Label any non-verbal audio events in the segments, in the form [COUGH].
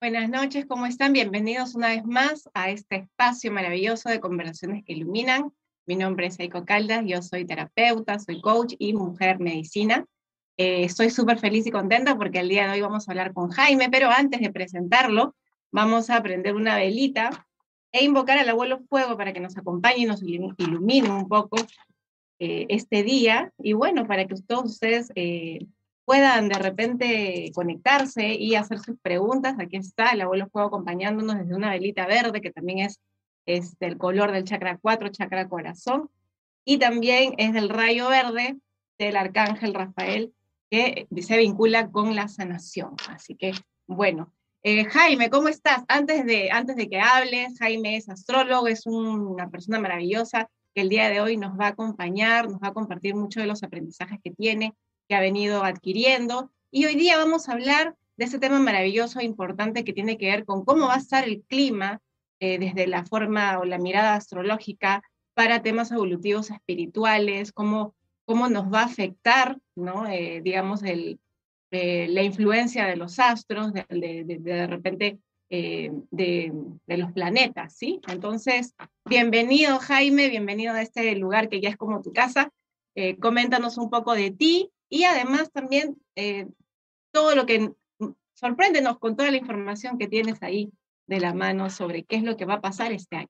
Buenas noches, ¿cómo están? Bienvenidos una vez más a este espacio maravilloso de conversaciones que iluminan. Mi nombre es Eiko Caldas, yo soy terapeuta, soy coach y mujer medicina. Eh, estoy súper feliz y contenta porque el día de hoy vamos a hablar con Jaime, pero antes de presentarlo, vamos a prender una velita e invocar al abuelo fuego para que nos acompañe y nos ilumine un poco eh, este día. Y bueno, para que todos ustedes eh, puedan de repente conectarse y hacer sus preguntas. Aquí está el abuelo fuego acompañándonos desde una velita verde, que también es, es del color del chakra 4, chakra corazón, y también es del rayo verde del arcángel Rafael, que se vincula con la sanación. Así que, bueno, eh, Jaime, ¿cómo estás? Antes de, antes de que hables, Jaime es astrólogo, es una persona maravillosa que el día de hoy nos va a acompañar, nos va a compartir muchos de los aprendizajes que tiene, que ha venido adquiriendo. Y hoy día vamos a hablar de ese tema maravilloso e importante que tiene que ver con cómo va a estar el clima eh, desde la forma o la mirada astrológica para temas evolutivos espirituales, cómo, cómo nos va a afectar, ¿no? Eh, digamos, el, eh, la influencia de los astros, de, de, repente de, los planetas, ¿sí? Entonces, bienvenido Jaime, bienvenido a este lugar que ya es como tu casa. coméntanos un poco de ti, y además también eh, todo lo que, sorpréndenos con toda la información que tienes ahí de la mano sobre qué es lo que va a pasar este año.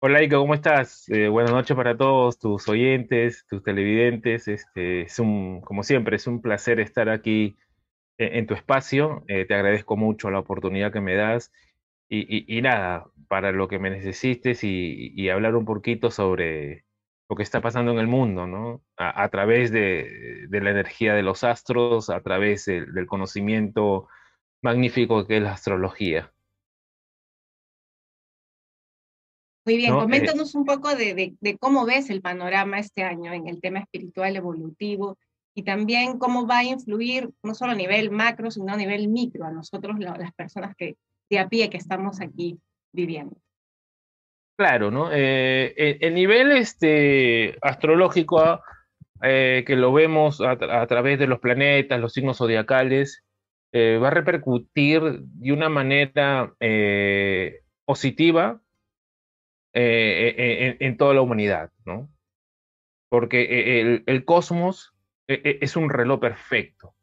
Hola Ika, ¿cómo estás? Eh, buenas noches para todos tus oyentes, tus televidentes. Este, es un, como siempre, es un placer estar aquí e, en, tu espacio. Eh, te agradezco mucho la oportunidad que me das. Y, nada, para lo que me necesites y hablar un poquito sobre, lo que está pasando en el mundo, ¿no? A, través de, la energía de los astros, a través del conocimiento magnífico que es la astrología. Muy bien, eh, coméntanos un poco de, cómo ves el panorama este año en el tema espiritual evolutivo y también cómo va a influir no solo a nivel macro, sino a nivel micro a nosotros, las personas que de a pie que estamos aquí viviendo. Claro, ¿no? Eh, el, nivel este, astrológico, eh, que lo vemos a, través de los planetas, los signos zodiacales, eh, va a repercutir de una manera positiva en, toda la humanidad, ¿no? Porque el, el cosmos es un reloj perfecto,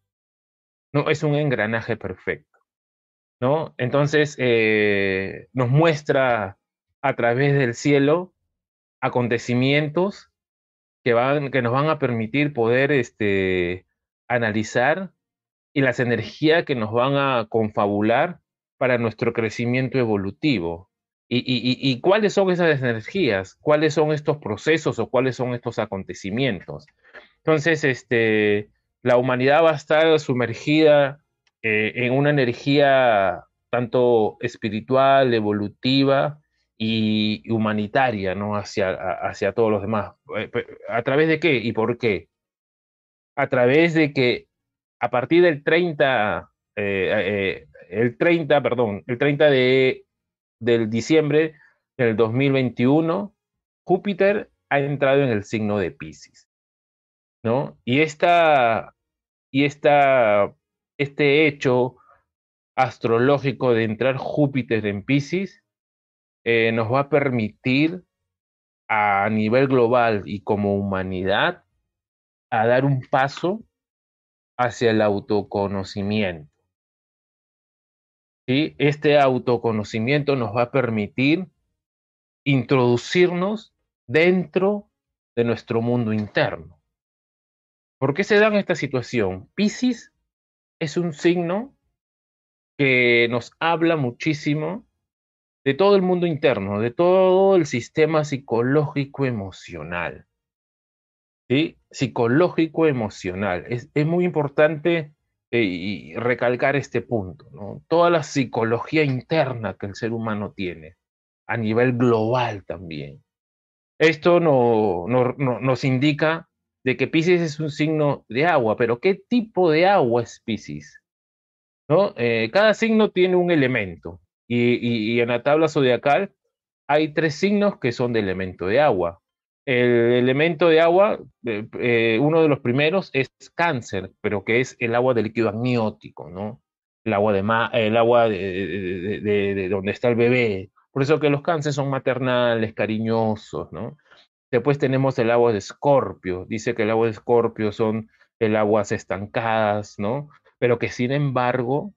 ¿no? Es un engranaje perfecto, ¿no? Entonces, nos muestra a través del cielo acontecimientos que, van, que nos van a permitir poder este, analizar y las energías que nos van a confabular para nuestro crecimiento evolutivo. Y, y, cuáles son esas energías? ¿Cuáles son estos procesos o cuáles son estos acontecimientos? Entonces, este, la humanidad va a estar sumergida eh, en una energía tanto espiritual, evolutiva, y humanitaria, ¿no? Hacia, hacia todos los demás. Eh, ¿A través de qué y por qué? A través de que a partir del 30, eh, eh, el 30, perdón, el 30 de, del diciembre del 2021, Júpiter ha entrado en el signo de Pisces, ¿no? Y esta, y esta, este hecho astrológico de entrar Júpiter en Pisces eh, nos va a permitir a nivel global y como humanidad a dar un paso hacia el autoconocimiento. ¿Sí? Este autoconocimiento nos va a permitir introducirnos dentro de nuestro mundo interno. ¿Por qué se da esta situación? Pisces es un signo que nos habla muchísimo de todo el mundo interno, de todo el sistema psicológico emocional. ¿Sí? Psicológico emocional. Es, muy importante eh, recalcar este punto, ¿no? Toda la psicología interna que el ser humano tiene, a nivel global también. Esto no, nos indica de que Pisces es un signo de agua, pero ¿qué tipo de agua es Pisces? ¿No? Eh, cada signo tiene un elemento. Y, en la tabla zodiacal hay tres signos que son de elemento de agua. El elemento de agua, eh, eh, uno de los primeros es cáncer, pero que es el agua del líquido amniótico, ¿no? el agua de, el agua de, de, donde está el bebé. Por eso que los cánceres son maternales, cariñosos, ¿no? Después tenemos el agua de escorpio. Dice que el agua de escorpio son el aguas estancadas, ¿no? Pero que sin embargo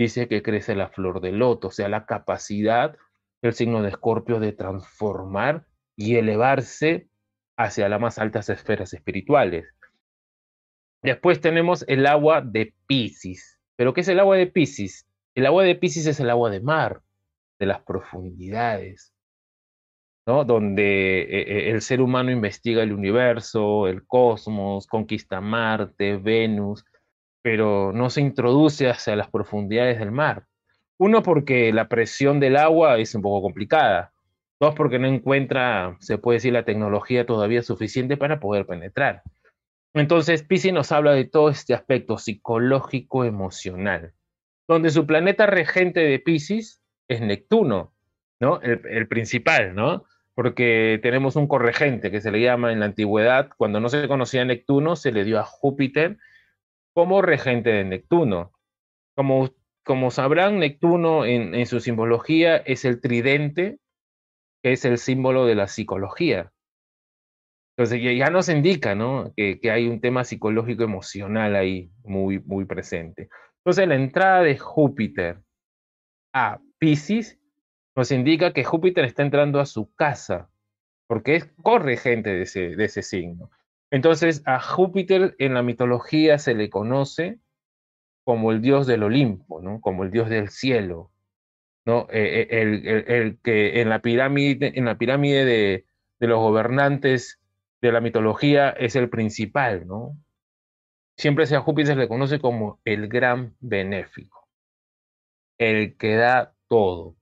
dice que crece la flor de loto, o sea, la capacidad del signo de escorpio de transformar y elevarse hacia las más altas esferas espirituales. Después tenemos el agua de Pisces. ¿Pero qué es el agua de Pisces? El agua de Pisces es el agua de mar, de las profundidades, ¿no? Donde eh, eh, el ser humano investiga el universo, el cosmos, conquista Marte, Venus, pero no se introduce hacia las profundidades del mar. Uno, porque la presión del agua es un poco complicada. Dos, porque no encuentra, se puede decir, la tecnología todavía suficiente para poder penetrar. Entonces, Pisces nos habla de todo este aspecto psicológico, emocional, donde su planeta regente de Pisces es Neptuno, ¿no? El, principal, ¿no? Porque tenemos un corregente que se le llama en la antigüedad, cuando no se conocía Neptuno, se le dio a Júpiter como regente de Neptuno. Como, como sabrán, Neptuno en, en su simbología es el tridente, que es el símbolo de la psicología. Entonces ya nos indica, ¿no? Que, hay un tema psicológico emocional ahí muy, muy presente. Entonces la entrada de Júpiter a Pisces nos indica que Júpiter está entrando a su casa, porque es corregente de ese, de ese signo. Entonces a Júpiter en la mitología se le conoce como el dios del Olimpo, ¿no? Como el dios del cielo, ¿no? Eh, eh, el, que en la pirámide, en la pirámide de, de los gobernantes de la mitología es el principal, ¿no? Siempre a Júpiter se le conoce como el gran benéfico, el que da todo,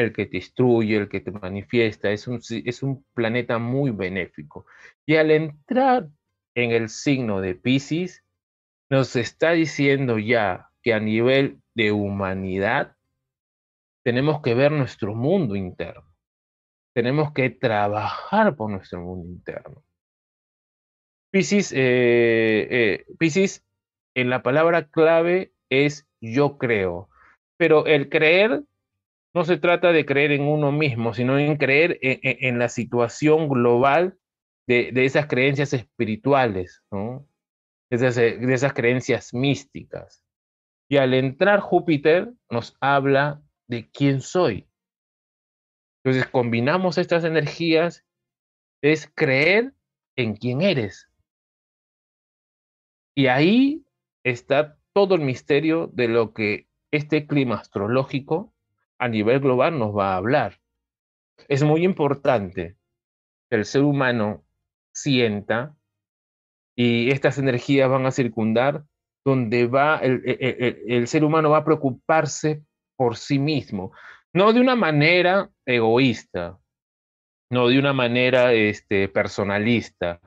el que te instruye, el que te manifiesta, es un, es un planeta muy benéfico. Y al entrar en el signo de Pisces, nos está diciendo ya que a nivel de humanidad tenemos que ver nuestro mundo interno tenemos que trabajar por nuestro mundo interno. Piscis, eh, eh en la palabra clave es yo creo, pero el creer no se trata de creer en uno mismo, sino en creer en, la situación global de, esas creencias espirituales, ¿no? de esas creencias místicas. Y al entrar Júpiter nos habla de quién soy, entonces, combinamos estas energías, es creer en quién eres. Y ahí está todo el misterio de lo que este clima astrológico a nivel global nos va a hablar. Es muy importante que el ser humano sienta y estas energías van a circundar donde va el, el ser humano va a preocuparse por sí mismo, no de una manera egoísta, no de una manera este, personalista,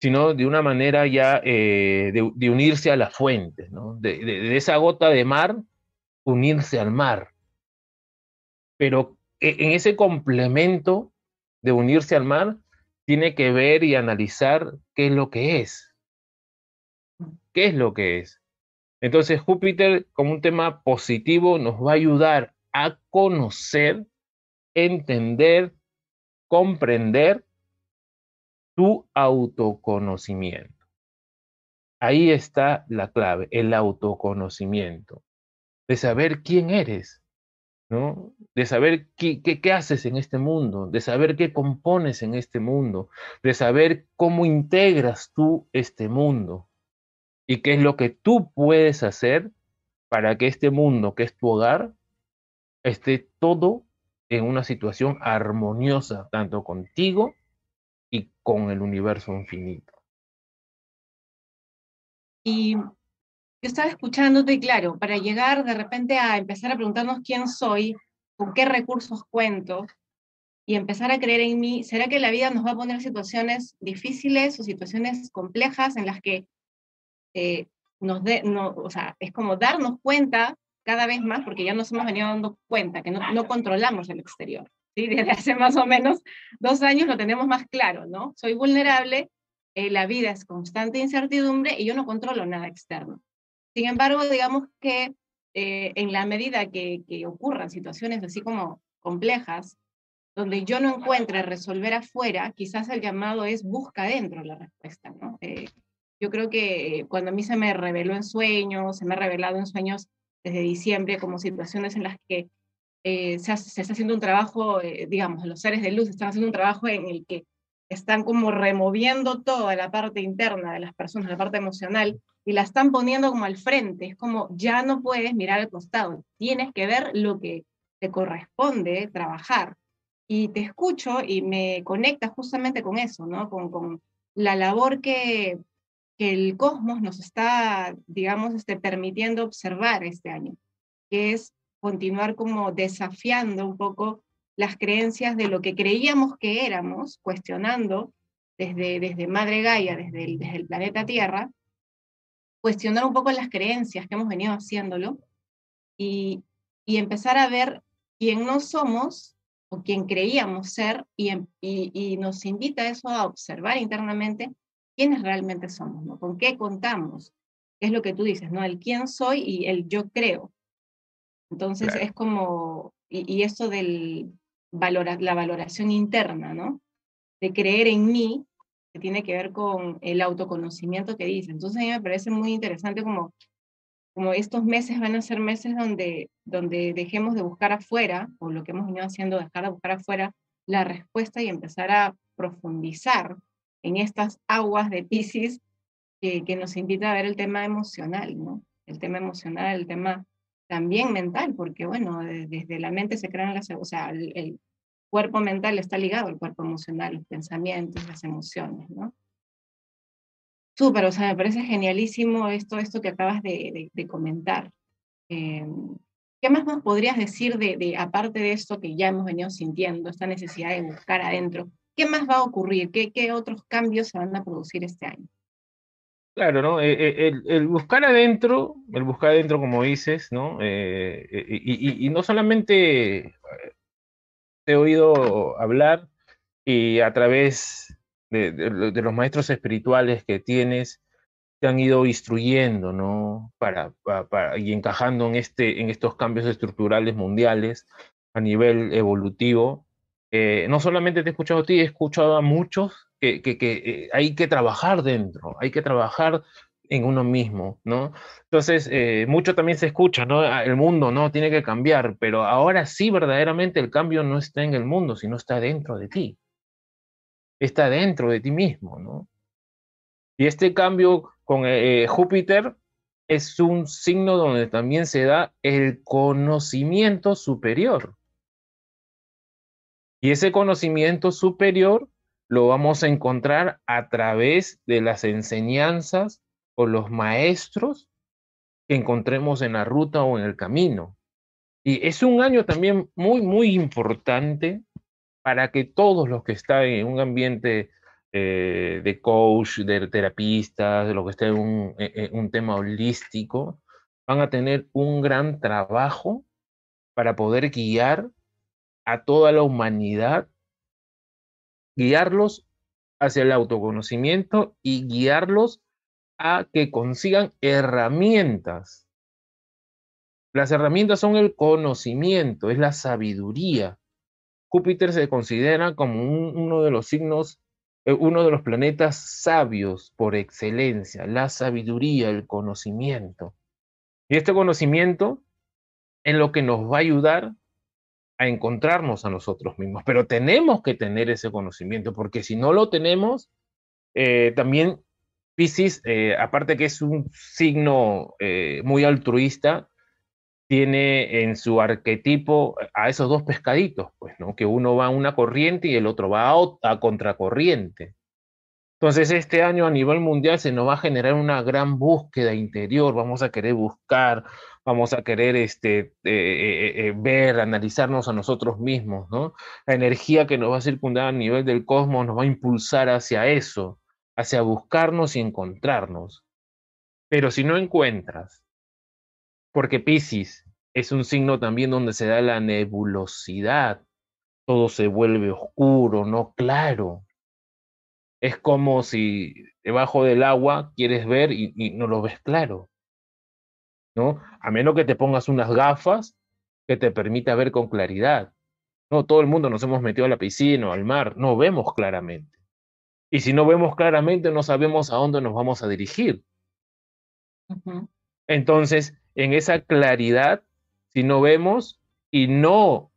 sino de una manera ya eh, de, unirse a la fuente, ¿no? de, esa gota de mar, unirse al mar. Pero e, en ese complemento de unirse al mar, tiene que ver y analizar qué es lo que es. ¿Qué es lo que es? Entonces Júpiter, como un tema positivo, nos va a ayudar a conocer, entender, comprender tu autoconocimiento. Ahí está la clave, el autoconocimiento, de saber quién eres, De saber qué, qué, haces en este mundo, de saber qué compones en este mundo, de saber cómo integras tú este mundo y qué es lo que tú puedes hacer para que este mundo, que es tu hogar, esté todo en una situación armoniosa, tanto contigo y con el universo infinito. Y yo estaba escuchándote, claro, para llegar de repente a empezar a preguntarnos quién soy, con qué recursos cuento, y empezar a creer en mí, ¿será que la vida nos va a poner situaciones difíciles o situaciones complejas en las que eh, nos de, o sea, es como darnos cuenta cada vez más, porque ya nos hemos venido dando cuenta que no, controlamos el exterior. ¿sí? Desde hace más o menos dos años lo tenemos más claro, ¿no? Soy vulnerable, eh, la vida es constante incertidumbre y yo no controlo nada externo. Sin embargo, digamos que eh, en la medida que, ocurran situaciones así como complejas, donde yo no encuentre resolver afuera, quizás el llamado es busca dentro la respuesta, ¿no? Eh, yo creo que cuando a mí se me reveló en sueños, se me ha revelado en sueños desde diciembre como situaciones en las que eh, se, se, está haciendo un trabajo, eh, digamos, los seres de luz están haciendo un trabajo en el que están como removiendo toda la parte interna de las personas, la parte emocional, y la están poniendo como al frente. Es como, ya no puedes mirar al costado, tienes que ver lo que te corresponde trabajar. Y te escucho y me conecta justamente con eso, ¿no? Con, con la labor que, que el cosmos nos está, digamos, este, permitiendo observar este año, que es continuar como desafiando un poco las creencias de lo que creíamos que éramos, cuestionando desde, desde Madre Gaia, desde el, desde el planeta Tierra, cuestionar un poco las creencias que hemos venido haciéndolo y, y empezar a ver quién no somos o quién creíamos ser y, y, y, nos invita eso a observar internamente quiénes realmente somos, ¿no? con qué contamos, qué es lo que tú dices, ¿no? el quién soy y el yo creo. Entonces claro. es como, y, y eso del, la valoración interna, ¿no? De creer en mí, que tiene que ver con el autoconocimiento que dice. Entonces a mí me parece muy interesante como, como estos meses van a ser meses donde, donde dejemos de buscar afuera, o lo que hemos venido haciendo, dejar de buscar afuera la respuesta y empezar a profundizar en estas aguas de Pisces que, que nos invita a ver el tema emocional, ¿no? El tema emocional, el tema también mental, porque bueno, desde la mente se crean las, o sea, el, cuerpo mental está ligado al cuerpo emocional, los pensamientos, las emociones, ¿no? Súper, o sea, me parece genialísimo esto, esto que acabas de comentar. Eh, ¿Qué más nos podrías decir de, de, aparte de esto que ya hemos venido sintiendo, esta necesidad de buscar adentro? ¿Qué más va a ocurrir? ¿Qué, qué otros cambios se van a producir este año? Claro, ¿no? Eh, el, el, buscar adentro, el buscar adentro, como dices, ¿no? Eh, y, no solamente te he oído hablar y a través de, los maestros espirituales que tienes, te han ido instruyendo, ¿no? Para, y encajando en, este, en estos cambios estructurales mundiales a nivel evolutivo. Eh, no solamente te he escuchado a ti, he escuchado a muchos que, eh, hay que trabajar dentro, hay que trabajar en uno mismo, ¿no? Entonces, eh, mucho también se escucha, ¿no? Ah, el mundo, ¿no? Tiene que cambiar, pero ahora sí, verdaderamente el cambio no está en el mundo, sino está dentro de ti. Está dentro de ti mismo, ¿no? Y este cambio con eh, Júpiter es un signo donde también se da el conocimiento superior. Y ese conocimiento superior lo vamos a encontrar a través de las enseñanzas o los maestros que encontremos en la ruta o en el camino. Y es un año también muy, muy importante para que todos los que están en un ambiente eh, de coach, de terapistas, de lo que esté en un, en un tema holístico, van a tener un gran trabajo para poder guiar a toda la humanidad guiarlos hacia el autoconocimiento y guiarlos a que consigan herramientas. Las herramientas son el conocimiento, es la sabiduría. Júpiter se considera como un, uno de los signos, eh, uno de los planetas sabios por excelencia, la sabiduría, el conocimiento. Y este conocimiento es lo que nos va a ayudar a encontrarnos a nosotros mismos, pero tenemos que tener ese conocimiento, porque si no lo tenemos, eh, también Pisces, eh, aparte que es un signo eh, muy altruista, tiene en su arquetipo a esos dos pescaditos, pues, ¿no? Que uno va a una corriente y el otro va a, a contracorriente. Entonces, este año a nivel mundial se nos va a generar una gran búsqueda interior, vamos a querer buscar vamos a querer este, eh, eh, eh, ver, analizarnos a nosotros mismos. La energía que nos va a circundar a nivel del cosmos nos va a impulsar hacia eso, hacia buscarnos y encontrarnos. Pero si no encuentras, porque Pisces es un signo también donde se da la nebulosidad, todo se vuelve oscuro, no claro. Es como si debajo del agua quieres ver y, y no lo ves claro ¿no? A menos que te pongas unas gafas que te permita ver con claridad. No, todo el mundo nos hemos metido a la piscina o al mar, no vemos claramente. Y si no vemos claramente, no sabemos a dónde nos vamos a dirigir. Entonces, en esa claridad, si no vemos y no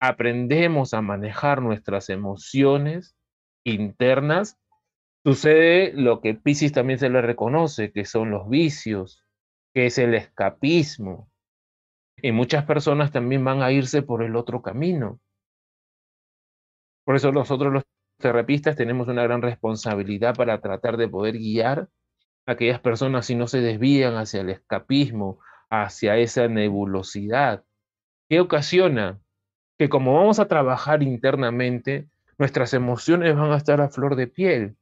aprendemos a manejar nuestras emociones internas, sucede lo que Pisces también se le reconoce, que son los vicios, que es el escapismo. Y muchas personas también van a irse por el otro camino. Por eso nosotros los terapistas tenemos una gran responsabilidad para tratar de poder guiar a aquellas personas si no se desvían hacia el escapismo, hacia esa nebulosidad. ¿Qué ocasiona? Que como vamos a trabajar internamente, nuestras emociones van a estar a flor de piel.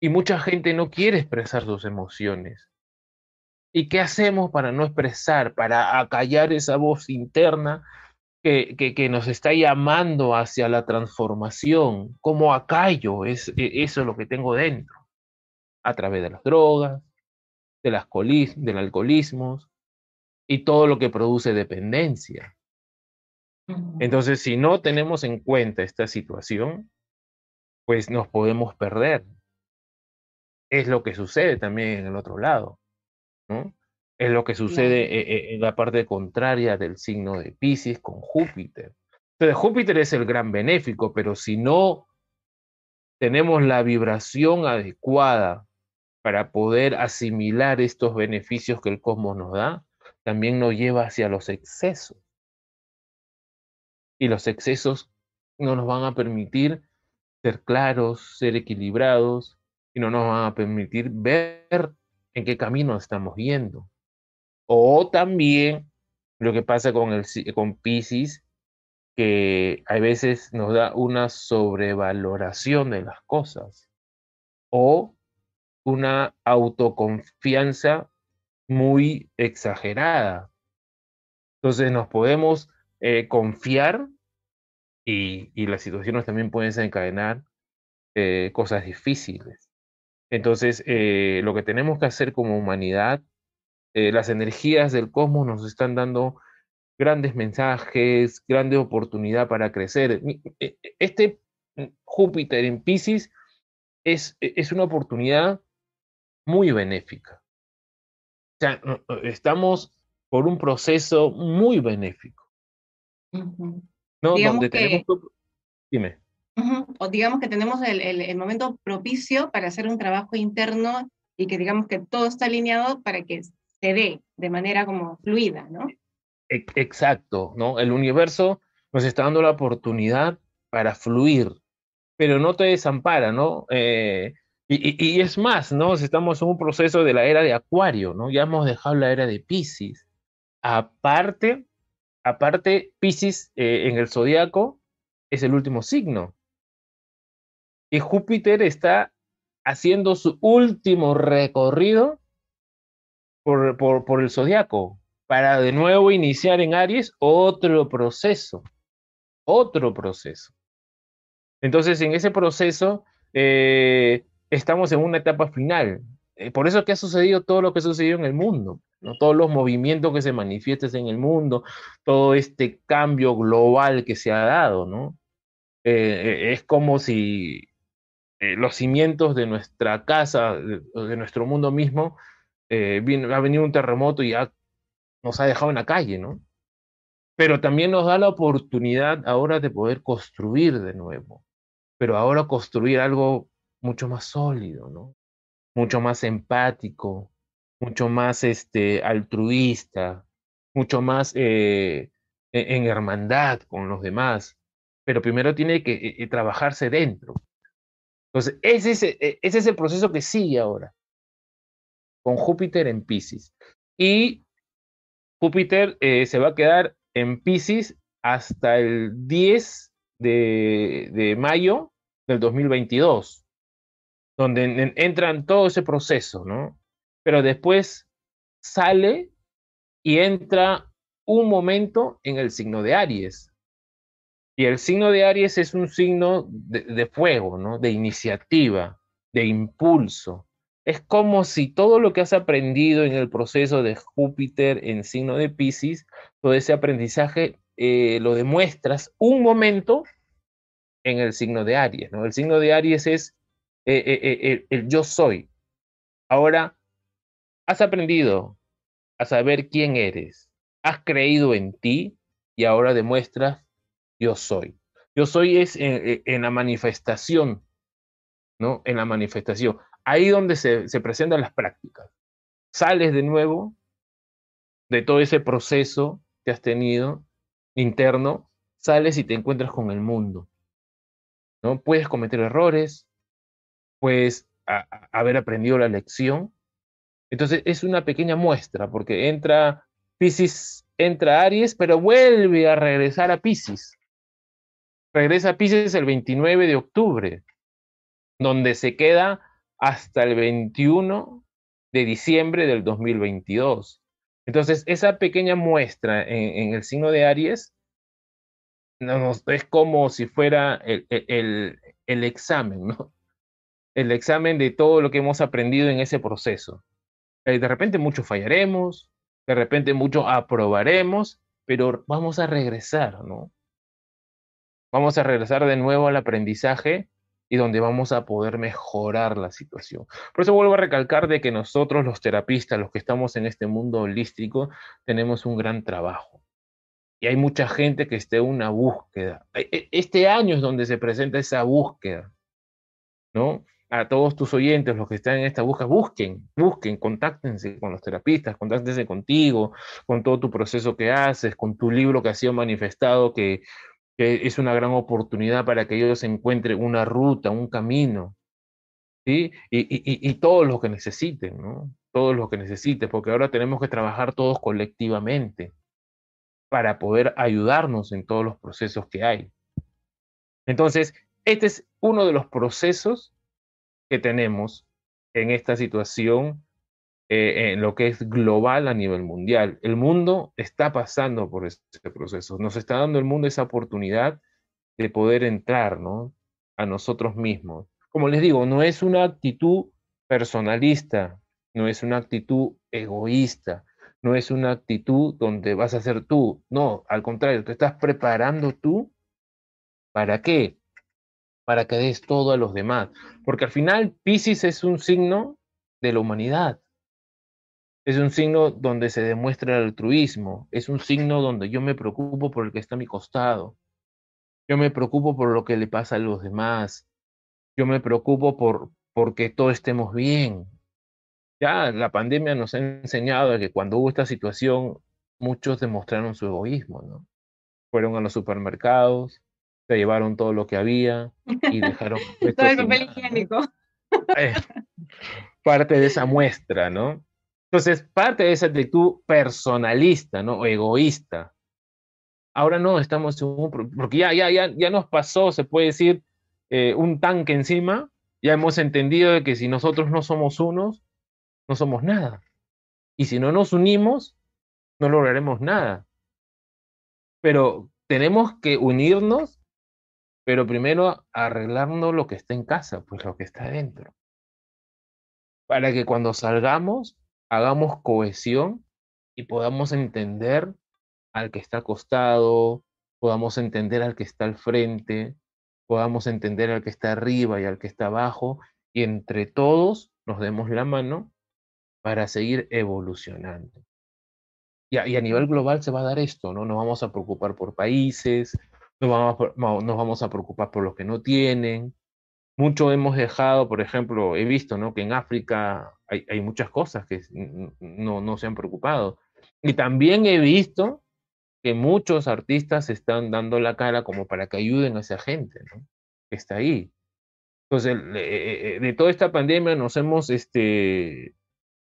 Y mucha gente no quiere expresar sus emociones. ¿Y qué hacemos para no expresar, para acallar esa voz interna que, que, nos está llamando hacia la transformación? ¿Cómo acallo? Es, e, eso es lo que tengo dentro. A través de las drogas, de las del alcoholismo y todo lo que produce dependencia. Entonces, si no tenemos en cuenta esta situación, pues nos podemos perder. Es lo que sucede también en el otro lado, ¿no? Es lo que sucede e, e, en la parte contraria del signo de Pisces con Júpiter. Entonces, Júpiter es el gran benéfico, pero si no tenemos la vibración adecuada para poder asimilar estos beneficios que el cosmos nos da, también nos lleva hacia los excesos. Y los excesos no nos van a permitir ser claros, ser equilibrados, y no nos van a permitir ver en qué camino estamos yendo. O también lo que pasa con, el, con Pisces, que a veces nos da una sobrevaloración de las cosas. O una autoconfianza muy exagerada. Entonces nos podemos eh, confiar y, las situaciones también pueden desencadenar eh, cosas difíciles. Entonces, eh, lo que tenemos que hacer como humanidad, las energías del cosmos nos están dando grandes mensajes, grande oportunidad para crecer. Este Júpiter en Pisces es, es una oportunidad muy benéfica. Estamos por un proceso muy benéfico. ¿No? Donde tenemos Dime. O digamos que tenemos el, el, momento propicio para hacer un trabajo interno y que digamos que todo está alineado para que se dé de manera como fluida, ¿no? E, exacto, ¿no? El universo nos está dando la oportunidad para fluir, pero no te desampara, ¿no? Eh, y, es más, ¿no? Estamos en un proceso de la era de Acuario, ¿no? Ya hemos dejado la era de Pisces. Aparte, aparte, Pisces eh, en el zodiaco es el último signo. Y Júpiter está haciendo su último recorrido por, por, por el zodiaco para de nuevo iniciar en Aries otro proceso. Otro proceso. Entonces, en ese proceso, eh, estamos en una etapa final. Eh, por eso es que ha sucedido todo lo que ha sucedido en el mundo, ¿no? todos los movimientos que se manifiestan en el mundo, todo este cambio global que se ha dado, ¿no? Eh, eh, es como si los cimientos de nuestra casa, de, nuestro mundo mismo, ha venido un terremoto y nos ha dejado en la calle, ¿no? Pero también nos da la oportunidad ahora de poder construir de nuevo, pero ahora construir algo mucho más sólido, ¿no? Mucho más empático, mucho más este, altruista, mucho más eh, e-, en hermandad con los demás. Pero primero tiene que eh, eh, trabajarse dentro. Entonces, ese es, el proceso que sigue ahora, con Júpiter en Pisces. Y Júpiter se va a quedar en Pisces hasta el 10 de, de mayo del 2022 donde entran todo ese proceso, ¿no? Pero después sale y entra un momento en el signo de Aries. Y el signo de Aries es un signo de, fuego, ¿no? De iniciativa, de impulso, es como si todo lo que has aprendido en el proceso de Júpiter en signo de Pisces, todo ese aprendizaje eh, lo demuestras un momento en el signo de Aries, ¿no? El signo de Aries es eh, eh, el yo soy. Ahora, has aprendido a saber quién eres, has creído en ti y ahora demuestras yo soy. Yo soy es en, la manifestación, ¿no? En la manifestación. Ahí donde se, se presentan las prácticas. Sales de nuevo de todo ese proceso que has tenido interno, sales y te encuentras con el mundo. ¿no? Puedes cometer errores, puedes haber aprendido la lección. Entonces es una pequeña muestra, porque entra Pisces, entra Aries, pero vuelve a regresar a Pisces. Regresa a Pisces el 29 de octubre, donde se queda hasta el 21 de diciembre del 2022. Entonces, esa pequeña muestra en, el signo de Aries es como si fuera el, el, el, examen, ¿no? El examen de todo lo que hemos aprendido en ese proceso. Eh, de repente mucho fallaremos, de repente mucho aprobaremos, pero vamos a regresar, ¿no? Vamos a regresar de nuevo al aprendizaje y donde vamos a poder mejorar la situación. Por eso vuelvo a recalcar de que nosotros los terapistas, los que estamos en este mundo holístico, tenemos un gran trabajo. Y hay mucha gente que esté en una búsqueda. E, e, este año es donde se presenta esa búsqueda, ¿no? A todos tus oyentes, los que están en esta búsqueda, busquen, busquen, contáctense con los terapistas, contáctense contigo, con todo tu proceso que haces, con tu libro que ha sido manifestado, que que es una gran oportunidad para que ellos encuentren una ruta, un camino, ¿sí? Y, y, y todo lo que necesiten, ¿no? Todo lo que necesiten, porque ahora tenemos que trabajar todos colectivamente para poder ayudarnos en todos los procesos que hay. Entonces, este es uno de los procesos que tenemos en esta situación eh, en lo que es global a nivel mundial. El mundo está pasando por este proceso. Nos está dando el mundo esa oportunidad de poder entrar ¿no? a nosotros mismos. Como les digo, no es una actitud personalista, no es una actitud egoísta, no es una actitud donde vas a ser tú. No, al contrario, te estás preparando tú. ¿Para qué? Para que des todo a los demás. Porque al final Pisces es un signo de la humanidad. Es un signo donde se demuestra el altruismo, es un signo donde yo me preocupo por el que está a mi costado, yo me preocupo por lo que le pasa a los demás, yo me preocupo por porque todos estemos bien. Ya la pandemia nos ha enseñado que cuando hubo esta situación, muchos demostraron su egoísmo, ¿no? Fueron a los supermercados, se llevaron todo lo que había y dejaron... [LAUGHS] todo el papel higiénico. Eh, parte de esa muestra, ¿no? Entonces, parte de esa actitud personalista, ¿no? O egoísta. Ahora no, estamos en un... Porque ya, ya, ya, ya nos pasó, se puede decir, eh, un tanque encima. Ya hemos entendido de que si nosotros no somos unos, no somos nada. Y si no nos unimos, no lograremos nada. Pero tenemos que unirnos, pero primero arreglando lo que está en casa, pues lo que está dentro. Para que cuando salgamos hagamos cohesión y podamos entender al que está acostado, podamos entender al que está al frente, podamos entender al que está arriba y al que está abajo, y entre todos nos demos la mano para seguir evolucionando. Y a, y a nivel global se va a dar esto, ¿no? Nos vamos a preocupar por países, nos vamos, nos vamos a preocupar por los que no tienen, mucho hemos dejado, por ejemplo, he visto ¿no? que en África hay, hay muchas cosas que no, no se han preocupado. Y también he visto que muchos artistas están dando la cara como para que ayuden a esa gente ¿no? que está ahí. Entonces, eh, de toda esta pandemia nos hemos este,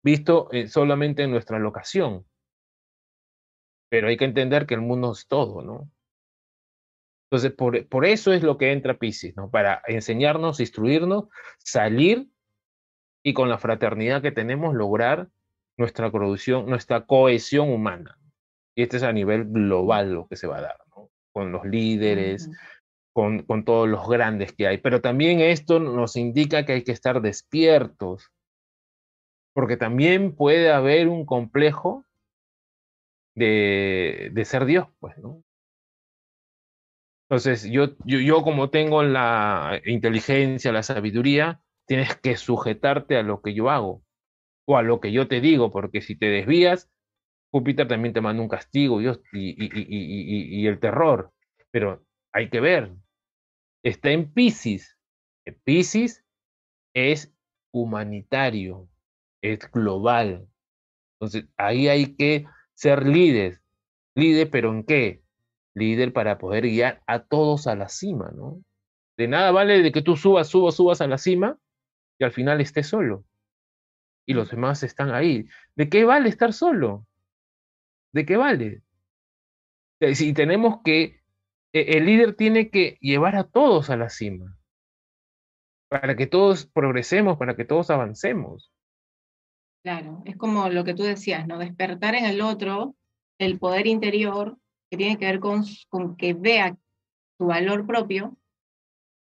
visto eh, solamente en nuestra locación. Pero hay que entender que el mundo es todo, ¿no? Entonces, por, por eso es lo que entra Pisces, ¿no? Para enseñarnos, instruirnos, salir y con la fraternidad que tenemos lograr nuestra producción, nuestra cohesión humana. Y este es a nivel global lo que se va a dar, ¿no? Con los líderes, con, con todos los grandes que hay. Pero también esto nos indica que hay que estar despiertos, porque también puede haber un complejo de, de ser Dios, pues, ¿no? Entonces, yo, yo, yo como tengo la inteligencia, la sabiduría, tienes que sujetarte a lo que yo hago o a lo que yo te digo, porque si te desvías, Júpiter también te manda un castigo y, y, y, el terror. Pero hay que ver, está en Pisces. Pisces es humanitario, es global. Entonces, ahí hay que ser líder. Líder, pero ¿en qué? Líder para poder guiar a todos a la cima, ¿no? De nada vale de que tú subas, subas, subas a la cima y al final estés solo. Y los demás están ahí. ¿De qué vale estar solo? ¿De qué vale? Si tenemos que, e, el líder tiene que llevar a todos a la cima, para que todos progresemos, para que todos avancemos. Claro, es como lo que tú decías, ¿no? Despertar en el otro el poder interior que tiene que ver con, con que vea su valor propio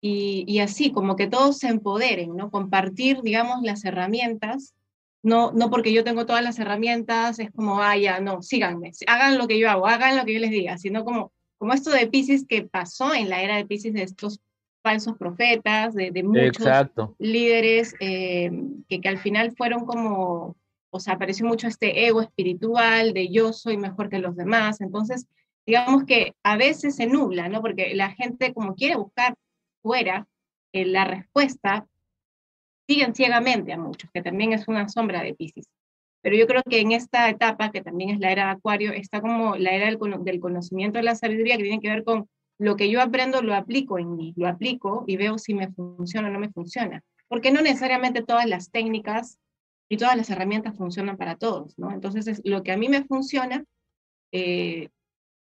y, y, así, como que todos se empoderen, ¿no? Compartir, digamos, las herramientas no, no porque yo tengo todas las herramientas, es como, ah, ya, no, síganme, hagan lo que yo hago, hagan lo que yo les diga, sino como, como esto de Pisces que pasó en la era de Pisces, de estos falsos profetas, de, de muchos líderes eh, que, que al final fueron como, o sea, apareció mucho este ego espiritual de yo soy mejor que los demás, entonces, digamos que a veces se nubla, ¿no? Porque la gente como quiere buscar fuera eh, la respuesta, siguen ciegamente a muchos, que también es una sombra de Pisces. Pero yo creo que en esta etapa, que también es la era de Acuario, está como la era del, conocimiento de la sabiduría, que tiene que ver con lo que yo aprendo, lo aplico en mí, lo aplico y veo si me funciona o no me funciona. Porque no necesariamente todas las técnicas y todas las herramientas funcionan para todos, ¿no? Entonces, es, lo que a mí me funciona, eh,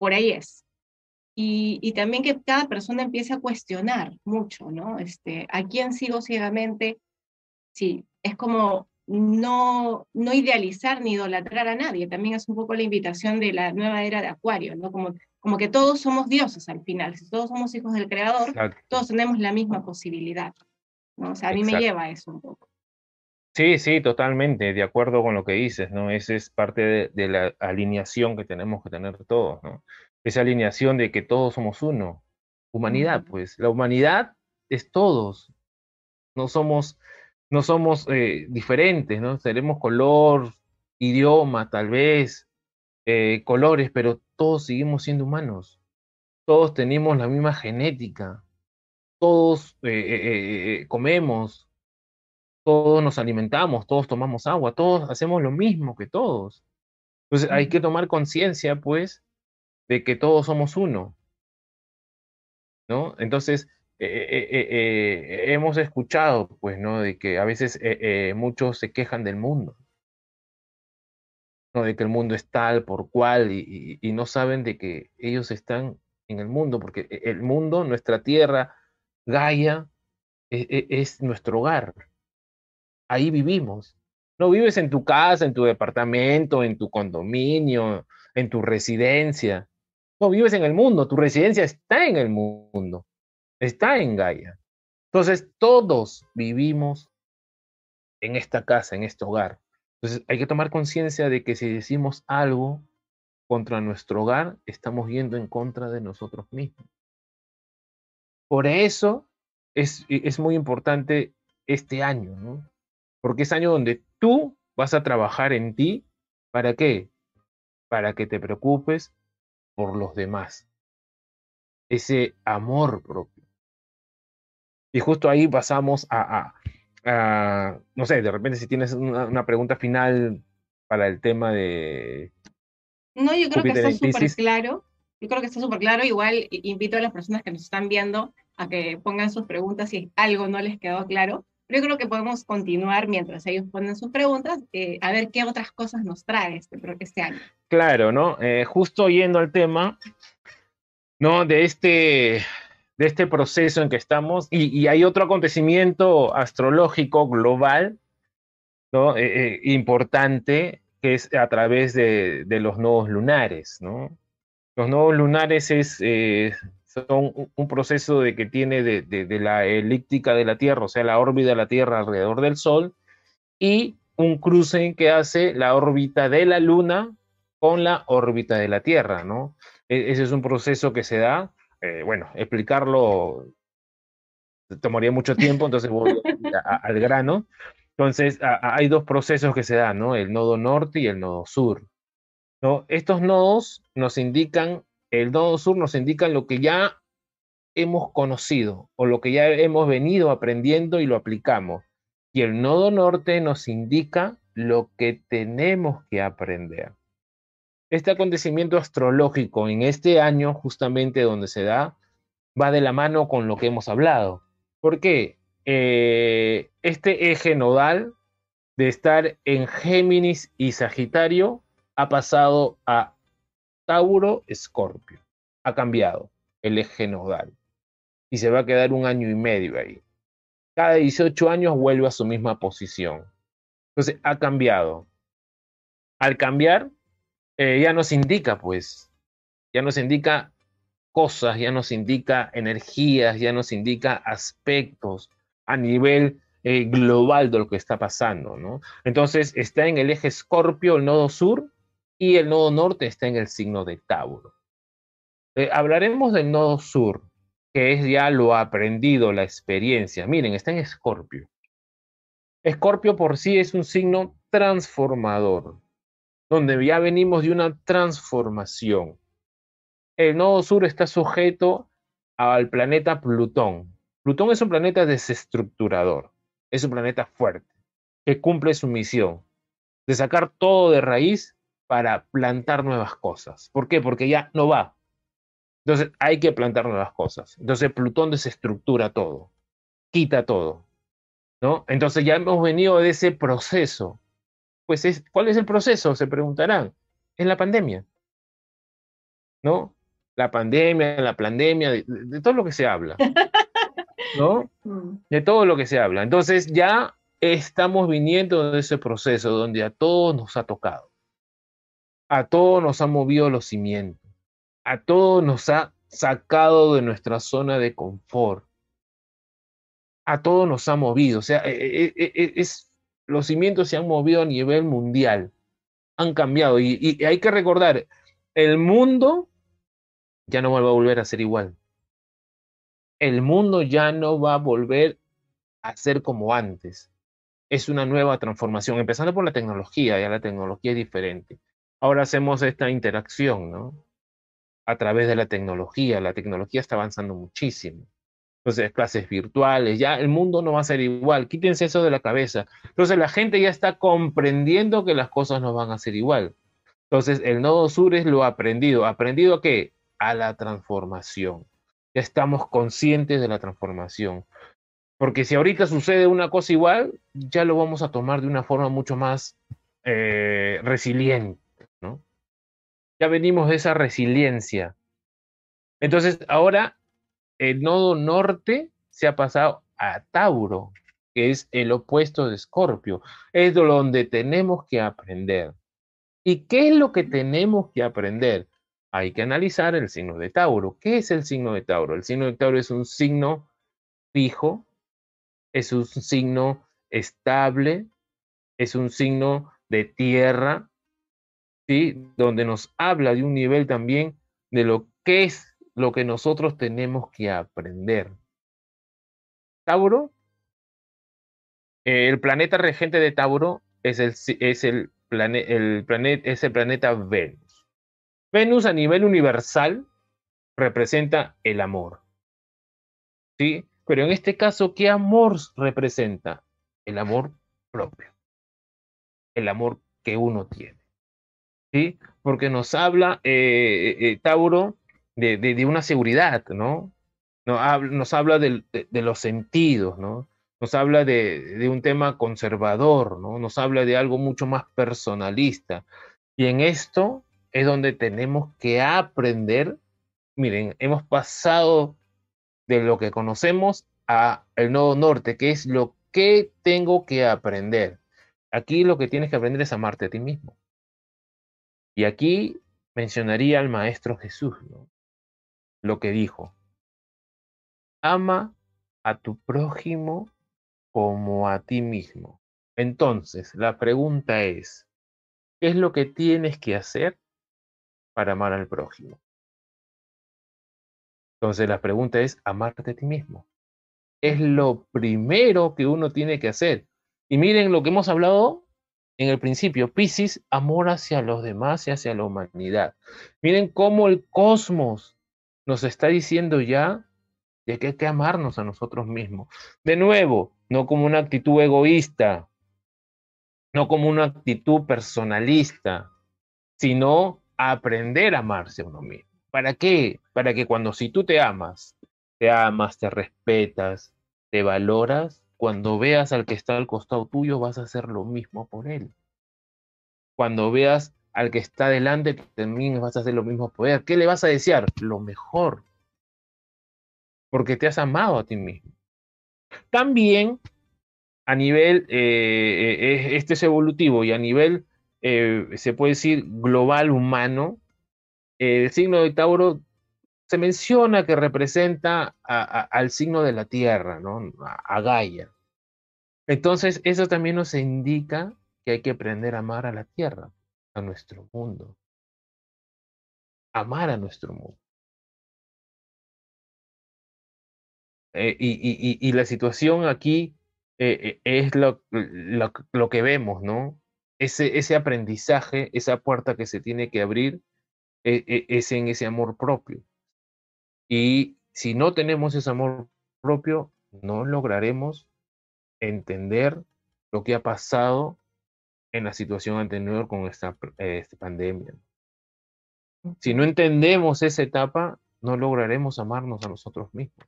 por ahí es. Y, y, también que cada persona empiece a cuestionar mucho, ¿no? Este, ¿A quién sigo ciegamente? sí, es como no, no idealizar ni idolatrar a nadie. También es un poco la invitación de la nueva era de Acuario, ¿no? Como, como que todos somos dioses al final. Si todos somos hijos del Creador, todos tenemos la misma posibilidad. ¿no? O sea, a mí me lleva a eso un poco. Sí, sí, totalmente, de acuerdo con lo que dices, ¿no? Esa es parte de, de, la alineación que tenemos que tener todos, ¿no? Esa alineación de que todos somos uno. Humanidad, pues. La humanidad es todos. No somos no somos eh, diferentes, ¿no? Tenemos color, idioma, tal vez, eh, colores, pero todos seguimos siendo humanos. Todos tenemos la misma genética. Todos eh, comemos, todos nos alimentamos, todos tomamos agua, todos hacemos lo mismo que todos. Entonces hay que tomar conciencia, pues, de que todos somos uno. ¿No? Entonces, eh, eh, eh, hemos escuchado, pues, ¿no? De que a veces muchos se quejan del mundo, ¿no? De que el mundo es tal por cual y, y, no saben de que ellos están en el mundo, porque el mundo, nuestra tierra, Gaia, e, e, es nuestro hogar. Ahí vivimos. No vives en tu casa, en tu departamento, en tu condominio, en tu residencia. No vives en el mundo, tu residencia está en el mundo está en Gaia. Entonces, todos vivimos en esta casa, en este hogar. Entonces, hay que tomar conciencia de que si decimos algo contra nuestro hogar, estamos yendo en contra de nosotros mismos. Por eso es, es muy importante este año, ¿no? Porque es año donde tú vas a trabajar en ti. ¿Para qué? Para que te preocupes por los demás. Ese amor propio. Y justo ahí pasamos a, no sé, de repente si tienes una, pregunta final para el tema de... No, yo creo que está súper claro. Yo creo que está súper claro. Igual invito a las personas que nos están viendo a que pongan sus preguntas si algo no les quedó claro. Yo creo que podemos continuar mientras ellos ponen sus preguntas, eh, a ver qué otras cosas nos trae este, este año. Claro, ¿no? Eh, justo yendo al tema, ¿no? De este de este proceso en que estamos. Y, hay otro acontecimiento astrológico global, ¿no? Eh, importante, que es a través de, los nodos lunares, ¿no? Los nodos lunares es, son un proceso de que tiene de, la elíptica de la Tierra, o sea, la órbita de la Tierra alrededor del Sol, y un cruce que hace la órbita de la Luna con la órbita de la Tierra, ¿no? E, ese es un proceso que se da, eh, bueno, explicarlo tomaría mucho tiempo, entonces voy al grano. Entonces, hay dos procesos que se dan, ¿no? El nodo norte y el nodo sur. ¿no? Estos nodos nos indican, el nodo sur nos indica lo que ya hemos conocido o lo que ya hemos venido aprendiendo y lo aplicamos. Y el nodo norte nos indica lo que tenemos que aprender. Este acontecimiento astrológico en este año, justamente donde se da, va de la mano con lo que hemos hablado. ¿Por qué? Eh, este eje nodal de estar en Géminis y Sagitario ha pasado a Tauro, Escorpio. Ha cambiado el eje nodal. Y se va a quedar un año y medio ahí. Cada 18 años vuelve a su misma posición. Entonces, ha cambiado. Al cambiar, eh, ya nos indica, pues, ya nos indica cosas, ya nos indica energías, ya nos indica aspectos a nivel eh, global de lo que está pasando, ¿no? Entonces está en el eje Escorpio, el nodo sur, y el nodo norte está en el signo de Tauro. Eh, hablaremos del nodo sur, que es ya lo aprendido, la experiencia. Miren, está en Escorpio. Escorpio por sí es un signo transformador, donde ya venimos de una transformación. El nodo sur está sujeto al planeta Plutón. Plutón es un planeta desestructurador, es un planeta fuerte, que cumple su misión de sacar todo de raíz para plantar nuevas cosas. ¿Por qué? Porque ya no va. Entonces hay que plantar nuevas cosas. Entonces Plutón desestructura todo, quita todo. ¿no? Entonces ya hemos venido de ese proceso. Pues es, ¿cuál es el proceso? Se preguntarán. Es la pandemia. ¿No? La pandemia, la pandemia, de todo lo que se habla. [LAUGHS] ¿no? Mm. De todo lo que se habla. Entonces ya estamos viniendo de ese proceso donde a todos nos ha tocado. A todos nos ha movido los cimientos. A todos nos ha sacado de nuestra zona de confort. A todos nos ha movido. O sea, e, e, e, los cimientos se han movido a nivel mundial. Han cambiado. Y, y hay que recordar, el mundo ya no va a volver a ser igual el mundo ya no va a volver a ser como antes. Es una nueva transformación, empezando por la tecnología, ya la tecnología es diferente. Ahora hacemos esta interacción, ¿no? A través de la tecnología, la tecnología está avanzando muchísimo. Entonces, clases virtuales, ya el mundo no va a ser igual, quítense eso de la cabeza. Entonces, la gente ya está comprendiendo que las cosas no van a ser igual. Entonces, el nodo sur es lo aprendido. ¿Aprendido a qué? A la transformación ya estamos conscientes de la transformación. Porque si ahorita sucede una cosa igual, ya lo vamos a tomar de una forma mucho más eh, resiliente. Ya venimos de esa resiliencia. Entonces, ahora el nodo norte se ha pasado a Tauro, que es el opuesto de Escorpio. Es donde tenemos que aprender. ¿Y qué es lo que tenemos que aprender? hay que analizar el signo de Tauro. ¿Qué es el signo de Tauro? El signo de Tauro es un signo fijo, es un signo estable, es un signo de tierra, ¿sí? donde nos habla de un nivel también de lo que es lo que nosotros tenemos que aprender. Tauro, el planeta regente de Tauro es el, es el, el, es el planeta Venus. Venus a nivel universal representa el amor. ¿Sí? Pero en este caso, ¿qué amor representa? El amor propio. El amor que uno tiene. ¿Sí? Porque nos habla eh, eh, Tauro de, una seguridad, ¿no? Nos habla, de, los sentidos, ¿no? Nos habla de, un tema conservador, ¿no? Nos habla de algo mucho más personalista. Y en esto es donde tenemos que aprender. Miren, hemos pasado de lo que conocemos a el nodo norte, que es lo que tengo que aprender. Aquí lo que tienes que aprender es amarte a ti mismo. Y aquí mencionaría al Maestro Jesús, ¿no? Lo que dijo. Ama a tu prójimo como a ti mismo. Entonces, la pregunta es, ¿qué es lo que tienes que hacer para amar al prójimo? Entonces, la pregunta es, amarte a ti mismo. Es lo primero que uno tiene que hacer. Y miren lo que hemos hablado en el principio, Piscis, amor hacia los demás y hacia la humanidad. Miren cómo el cosmos nos está diciendo ya de que hay que amarnos a nosotros mismos. De nuevo, no como una actitud egoísta, no como una actitud personalista, sino aprender a amarse a uno mismo. ¿Para qué? Para que cuando si tú te amas, te amas, te respetas, te valoras, cuando veas al que está al costado tuyo, vas a hacer lo mismo por él. Cuando veas al que está delante, también vas a hacer lo mismo por él. ¿Qué le vas a desear? Lo mejor. Porque te has amado a ti mismo. También a nivel, eh, eh, este es evolutivo y a nivel, eh, se puede decir, global humano, el signo de Tauro se menciona que representa al signo de la Tierra, ¿no? A, Gaia. Entonces, eso también nos indica que hay que aprender a amar a la Tierra, a nuestro mundo. Amar a nuestro mundo. Eh, y, la situación aquí eh, eh, es lo, lo, que vemos, ¿no? Ese, ese aprendizaje, esa puerta que se tiene que abrir, es en ese amor propio. Y si no tenemos ese amor propio, no lograremos entender lo que ha pasado en la situación anterior con esta, esta pandemia. Si no entendemos esa etapa, no lograremos amarnos a nosotros mismos.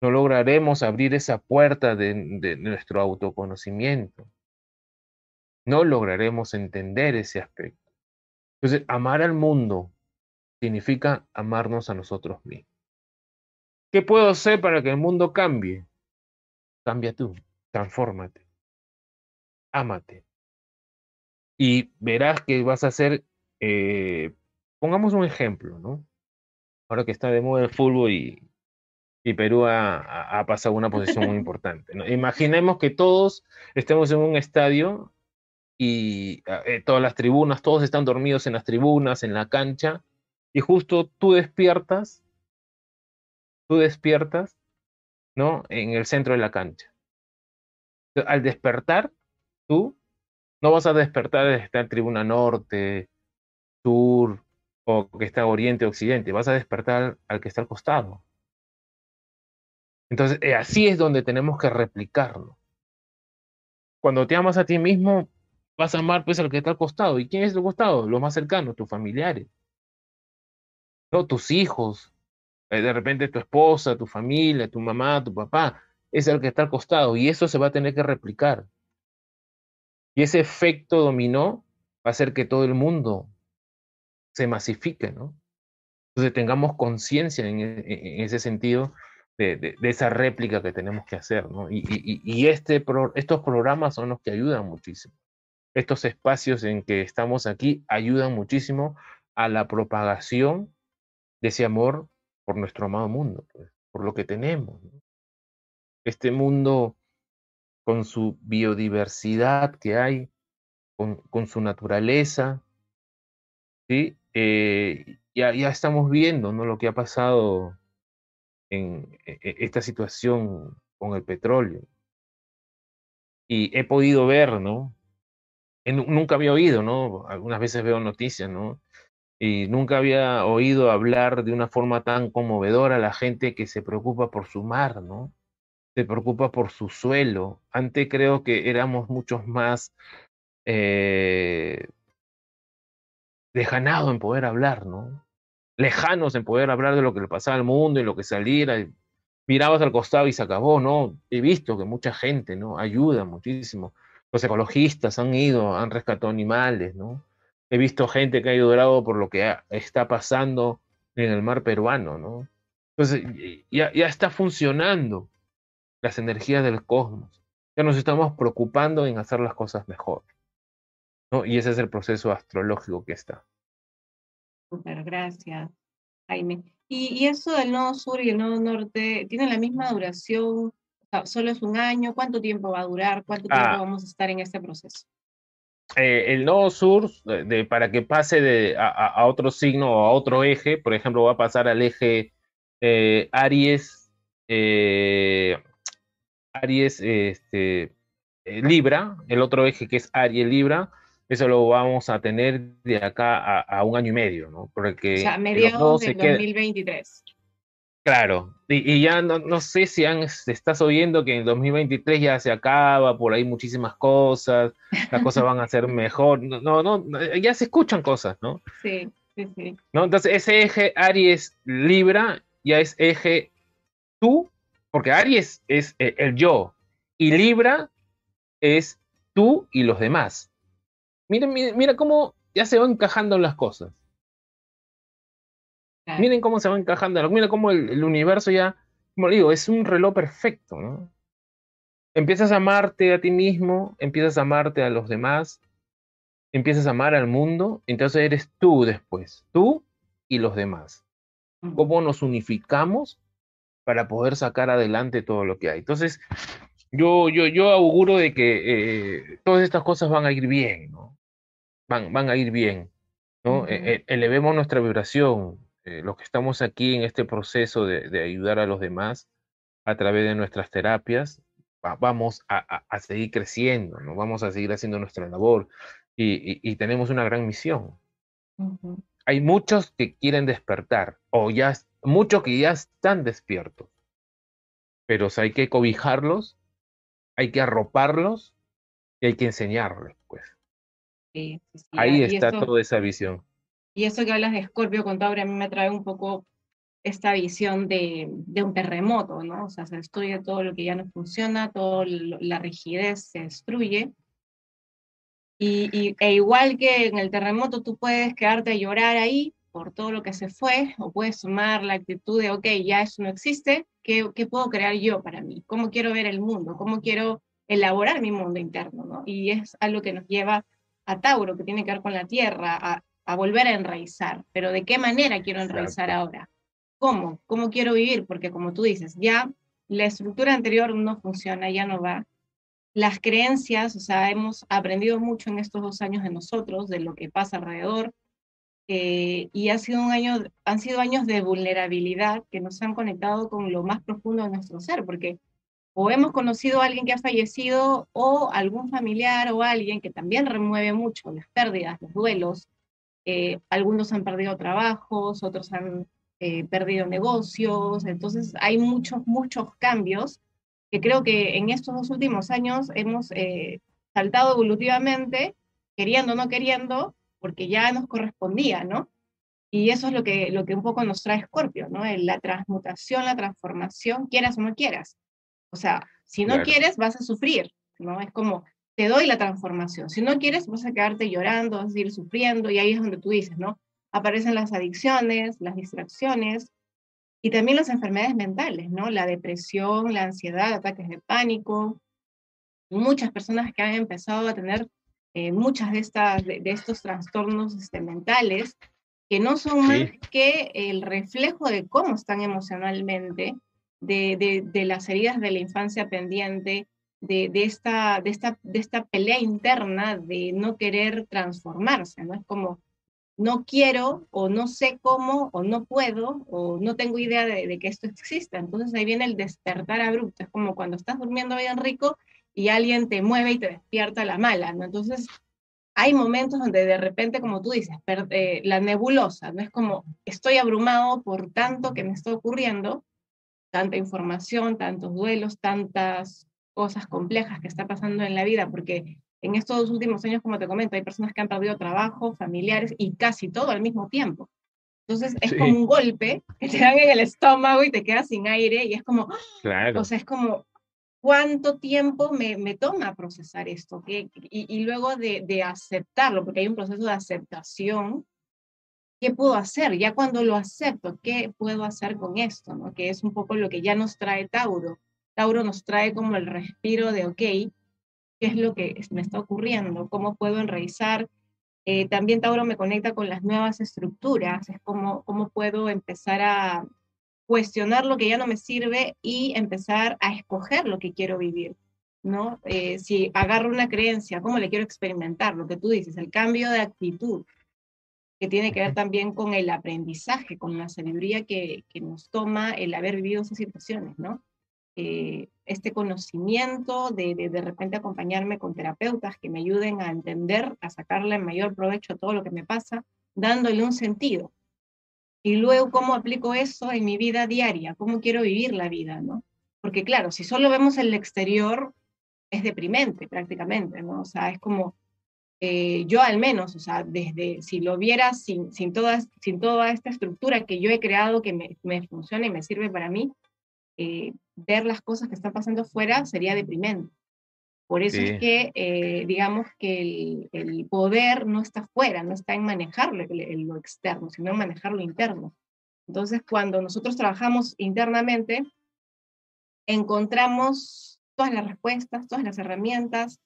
No lograremos abrir esa puerta de, de nuestro autoconocimiento. No lograremos entender ese aspecto. Entonces, amar al mundo significa amarnos a nosotros mismos. ¿Qué puedo hacer para que el mundo cambie? Cambia tú, transfórmate, ámate. Y verás que vas a hacer, eh, pongamos un ejemplo, ¿no? Ahora que está de moda el fútbol y, y Perú ha, ha, pasado una posición muy importante. ¿no? Imaginemos que todos estemos en un estadio y eh, todas las tribunas, todos están dormidos en las tribunas, en la cancha, y justo tú despiertas, tú despiertas, ¿no? En el centro de la cancha. Al despertar, tú no vas a despertar desde esta tribuna norte, sur, o que está oriente, occidente, vas a despertar al que está al costado. Entonces, eh, así es donde tenemos que replicarlo. Cuando te amas a ti mismo, vas a amar pues al que está al costado. ¿Y quién es el costado? Los más cercanos, tus familiares. No, tus hijos, eh, de repente tu esposa, tu familia, tu mamá, tu papá, es el que está al costado y eso se va a tener que replicar. Y ese efecto dominó va a hacer que todo el mundo se masifique, ¿no? Entonces tengamos conciencia en, en, ese sentido de, de, esa réplica que tenemos que hacer, ¿no? Y, y, y este estos programas son los que ayudan muchísimo. Estos espacios en que estamos aquí ayudan muchísimo a la propagación de ese amor por nuestro amado mundo, pues, por lo que tenemos. Este mundo con su biodiversidad que hay, con, con su naturaleza, ¿sí? Eh, ya, ya estamos viendo ¿no? lo que ha pasado en, e, e, esta situación con el petróleo. Y he podido ver, ¿no? nunca había oído, ¿no? Algunas veces veo noticias, ¿no? Y nunca había oído hablar de una forma tan conmovedora a la gente que se preocupa por su mar, ¿no? Se preocupa por su suelo. Antes creo que éramos muchos más eh, lejanados en poder hablar, ¿no? Lejanos en poder hablar de lo que le pasaba al mundo y lo que saliera. Mirabas al costado y se acabó, ¿no? He visto que mucha gente, ¿no? Ayuda muchísimo. Los ecologistas han ido, han rescatado animales, ¿no? He visto gente que ha llorado por lo que está pasando en el mar peruano, ¿no? Entonces, ya, ya está funcionando las energías del cosmos. Ya nos estamos preocupando en hacer las cosas mejor. ¿no? Y ese es el proceso astrológico que está. Super, gracias, Jaime. Y, y, eso del nodo sur y el nodo norte, ¿tienen la misma duración? ¿Solo es un año? ¿Cuánto tiempo va a durar? ¿Cuánto tiempo ah. vamos a estar en este proceso? Eh, el nodo sur, de, para que pase de, a, otro signo o a otro eje, por ejemplo, va a pasar al eje eh, Aries, eh, Aries este, Libra, el otro eje que es Aries Libra, eso lo vamos a tener de acá a, un año y medio, ¿no? Porque o sea, mediados del 2023. Claro, y, ya no, sé si han, estás oyendo que en 2023 ya se acaba, por ahí muchísimas cosas, las cosas van a ser [LAUGHS] mejor, no, no, ya se escuchan cosas, ¿no? Sí, sí, sí. ¿No? Entonces ese eje Aries Libra ya es eje tú, porque Aries es eh, el yo, y Libra es tú y los demás. Mira, mira, mira cómo ya se van encajando las cosas. Miren cómo se va encajando, miren cómo el, universo ya, como digo, es un reloj perfecto, ¿no? Empiezas a amarte a ti mismo, empiezas a amarte a los demás, empiezas a amar al mundo, entonces eres tú después, tú y los demás. ¿Cómo nos unificamos para poder sacar adelante todo lo que hay? Entonces, yo, yo, yo auguro de que eh, todas estas cosas van a ir bien, ¿no? Van, van a ir bien, ¿no? E, e, elevemos nuestra vibración, eh, los que estamos aquí en este proceso de, ayudar a los demás a través de nuestras terapias, vamos a, seguir creciendo, ¿no? vamos a seguir haciendo nuestra labor y, tenemos una gran misión. Hay muchos que quieren despertar o ya muchos que ya están despiertos, pero hay que cobijarlos, hay que arroparlos y hay que enseñarles, pues. Ahí está toda esa visión. Y eso que hablas de Escorpio con Tauro a mí me trae un poco esta visión de, de, un terremoto, ¿no? O sea, se destruye todo lo que ya no funciona, toda la rigidez se destruye. Y, y, e igual que en el terremoto tú puedes quedarte a llorar ahí por todo lo que se fue, o puedes tomar la actitud de, ok, ya eso no existe, ¿qué, ¿qué puedo crear yo para mí? ¿Cómo quiero ver el mundo? ¿Cómo quiero elaborar mi mundo interno? ¿no? Y es algo que nos lleva a Tauro, que tiene que ver con la tierra, a, a volver a enraizar, pero ¿de qué manera quiero enraizar ahora? ¿Cómo? ¿Cómo quiero vivir? Porque como tú dices, ya la estructura anterior no funciona, ya no va. Las creencias, o sea, hemos aprendido mucho en estos dos años de nosotros, de lo que pasa alrededor, eh, y ha sido un año, han sido años de vulnerabilidad que nos han conectado con lo más profundo de nuestro ser, porque o hemos conocido a alguien que ha fallecido o algún familiar o alguien que también remueve mucho las pérdidas, los duelos, eh, algunos han perdido trabajos, otros han eh, perdido negocios, entonces hay muchos, muchos cambios que creo que en estos dos últimos años hemos eh, saltado evolutivamente, queriendo o no queriendo, porque ya nos correspondía, ¿no? Y eso es lo que, lo que un poco nos trae Scorpio, ¿no? La transmutación, la transformación, quieras o no quieras. O sea, si no quieres, vas a sufrir, ¿no? Es como, te doy la transformación. Si no quieres, vas a quedarte llorando, vas a seguir sufriendo, y ahí es donde tú dices, ¿no? Aparecen las adicciones, las distracciones, y también las enfermedades mentales, ¿no? La depresión, la ansiedad, ataques de pánico. Muchas personas que han empezado a tener eh, muchas de, estas, de, estos trastornos este, mentales, que no son más que el reflejo de cómo están emocionalmente, de, de, de, las heridas de la infancia pendiente, de, esta, de, esta, de esta pelea interna de no querer transformarse, ¿no? Es como, no quiero o no sé cómo o no puedo o no tengo idea de, que esto exista. Entonces ahí viene el despertar abrupto. Es como cuando estás durmiendo bien rico y alguien te mueve y te despierta la mala, ¿no? Entonces hay momentos donde de repente, como tú dices, eh, la nebulosa, ¿no? Es como estoy abrumado por tanto que me está ocurriendo, tanta información, tantos duelos, tantas cosas complejas que está pasando en la vida, porque en estos dos últimos años, como te comento, hay personas que han perdido trabajo, familiares y casi todo al mismo tiempo. Entonces es como un golpe que te dan en el estómago y te quedas sin aire y es como, claro. o sea, es como, ¿cuánto tiempo me, me toma procesar esto? ¿Qué, y, y, luego de, de, aceptarlo, porque hay un proceso de aceptación, ¿qué puedo hacer? Ya cuando lo acepto, ¿qué puedo hacer con esto? ¿no? Que es un poco lo que ya nos trae Tauro. Tauro nos trae como el respiro de, ok, ¿qué es lo que me está ocurriendo? ¿Cómo puedo enraizar? Eh, también Tauro me conecta con las nuevas estructuras, es como cómo puedo empezar a, cuestionar lo que ya no me sirve y empezar a escoger lo que quiero vivir. ¿no? Eh, si agarro una creencia, ¿cómo le quiero experimentar? Lo que tú dices, el cambio de actitud, que tiene que ver también con el aprendizaje, con la sabiduría que, que nos toma el haber vivido esas situaciones, ¿no? Eh, este conocimiento de, de, de repente acompañarme con terapeutas que me ayuden a entender, a sacarle mayor provecho a todo lo que me pasa, dándole un sentido. Y luego, ¿cómo aplico eso en mi vida diaria? ¿Cómo quiero vivir la vida, no? Porque claro, si solo vemos el exterior, es deprimente prácticamente, ¿no? O sea, es como, eh, yo al menos, o sea, desde, si lo viera sin, sin, toda, sin toda esta estructura que yo he creado que me, me funciona y me sirve para mí, eh, ver las cosas que están pasando fuera sería deprimente. Por eso es que, eh, digamos que el, el, poder no está fuera, no está en manejar lo, lo externo, sino en manejar lo interno. Entonces, cuando nosotros trabajamos internamente, encontramos todas las respuestas, todas las herramientas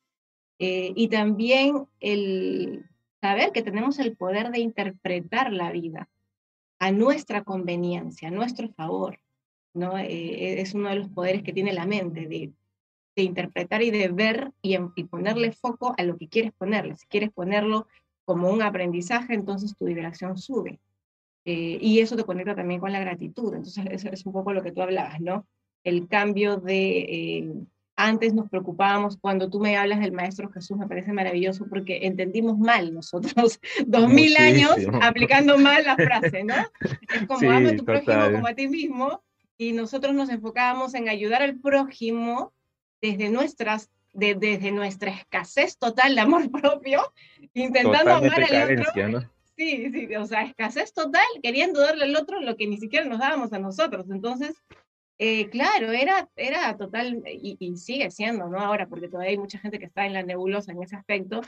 eh, y también el saber que tenemos el poder de interpretar la vida a nuestra conveniencia, a nuestro favor. ¿No? Eh, es uno de los poderes que tiene la mente, de, de interpretar y de ver y, y, ponerle foco a lo que quieres ponerle. Si quieres ponerlo como un aprendizaje, entonces tu vibración sube. Eh, y eso te conecta también con la gratitud. Entonces, eso es un poco lo que tú hablabas, ¿no? El cambio de... Eh, antes nos preocupábamos, cuando tú me hablas del Maestro Jesús, me parece maravilloso porque entendimos mal nosotros, [LAUGHS] dos mil años aplicando mal la frase, ¿no? Es como sí, ama a tu total. prójimo como a ti mismo, y nosotros nos enfocábamos en ayudar al prójimo desde nuestras de, desde nuestra escasez total de amor [LAUGHS] propio, intentando Totalmente amar al otro. ¿no? Sí, sí, o sea, escasez total, queriendo darle al otro lo que ni siquiera nos dábamos a nosotros. Entonces, eh, claro, era, era total, y, y, sigue siendo, ¿no? Ahora, porque todavía hay mucha gente que está en la nebulosa en ese aspecto.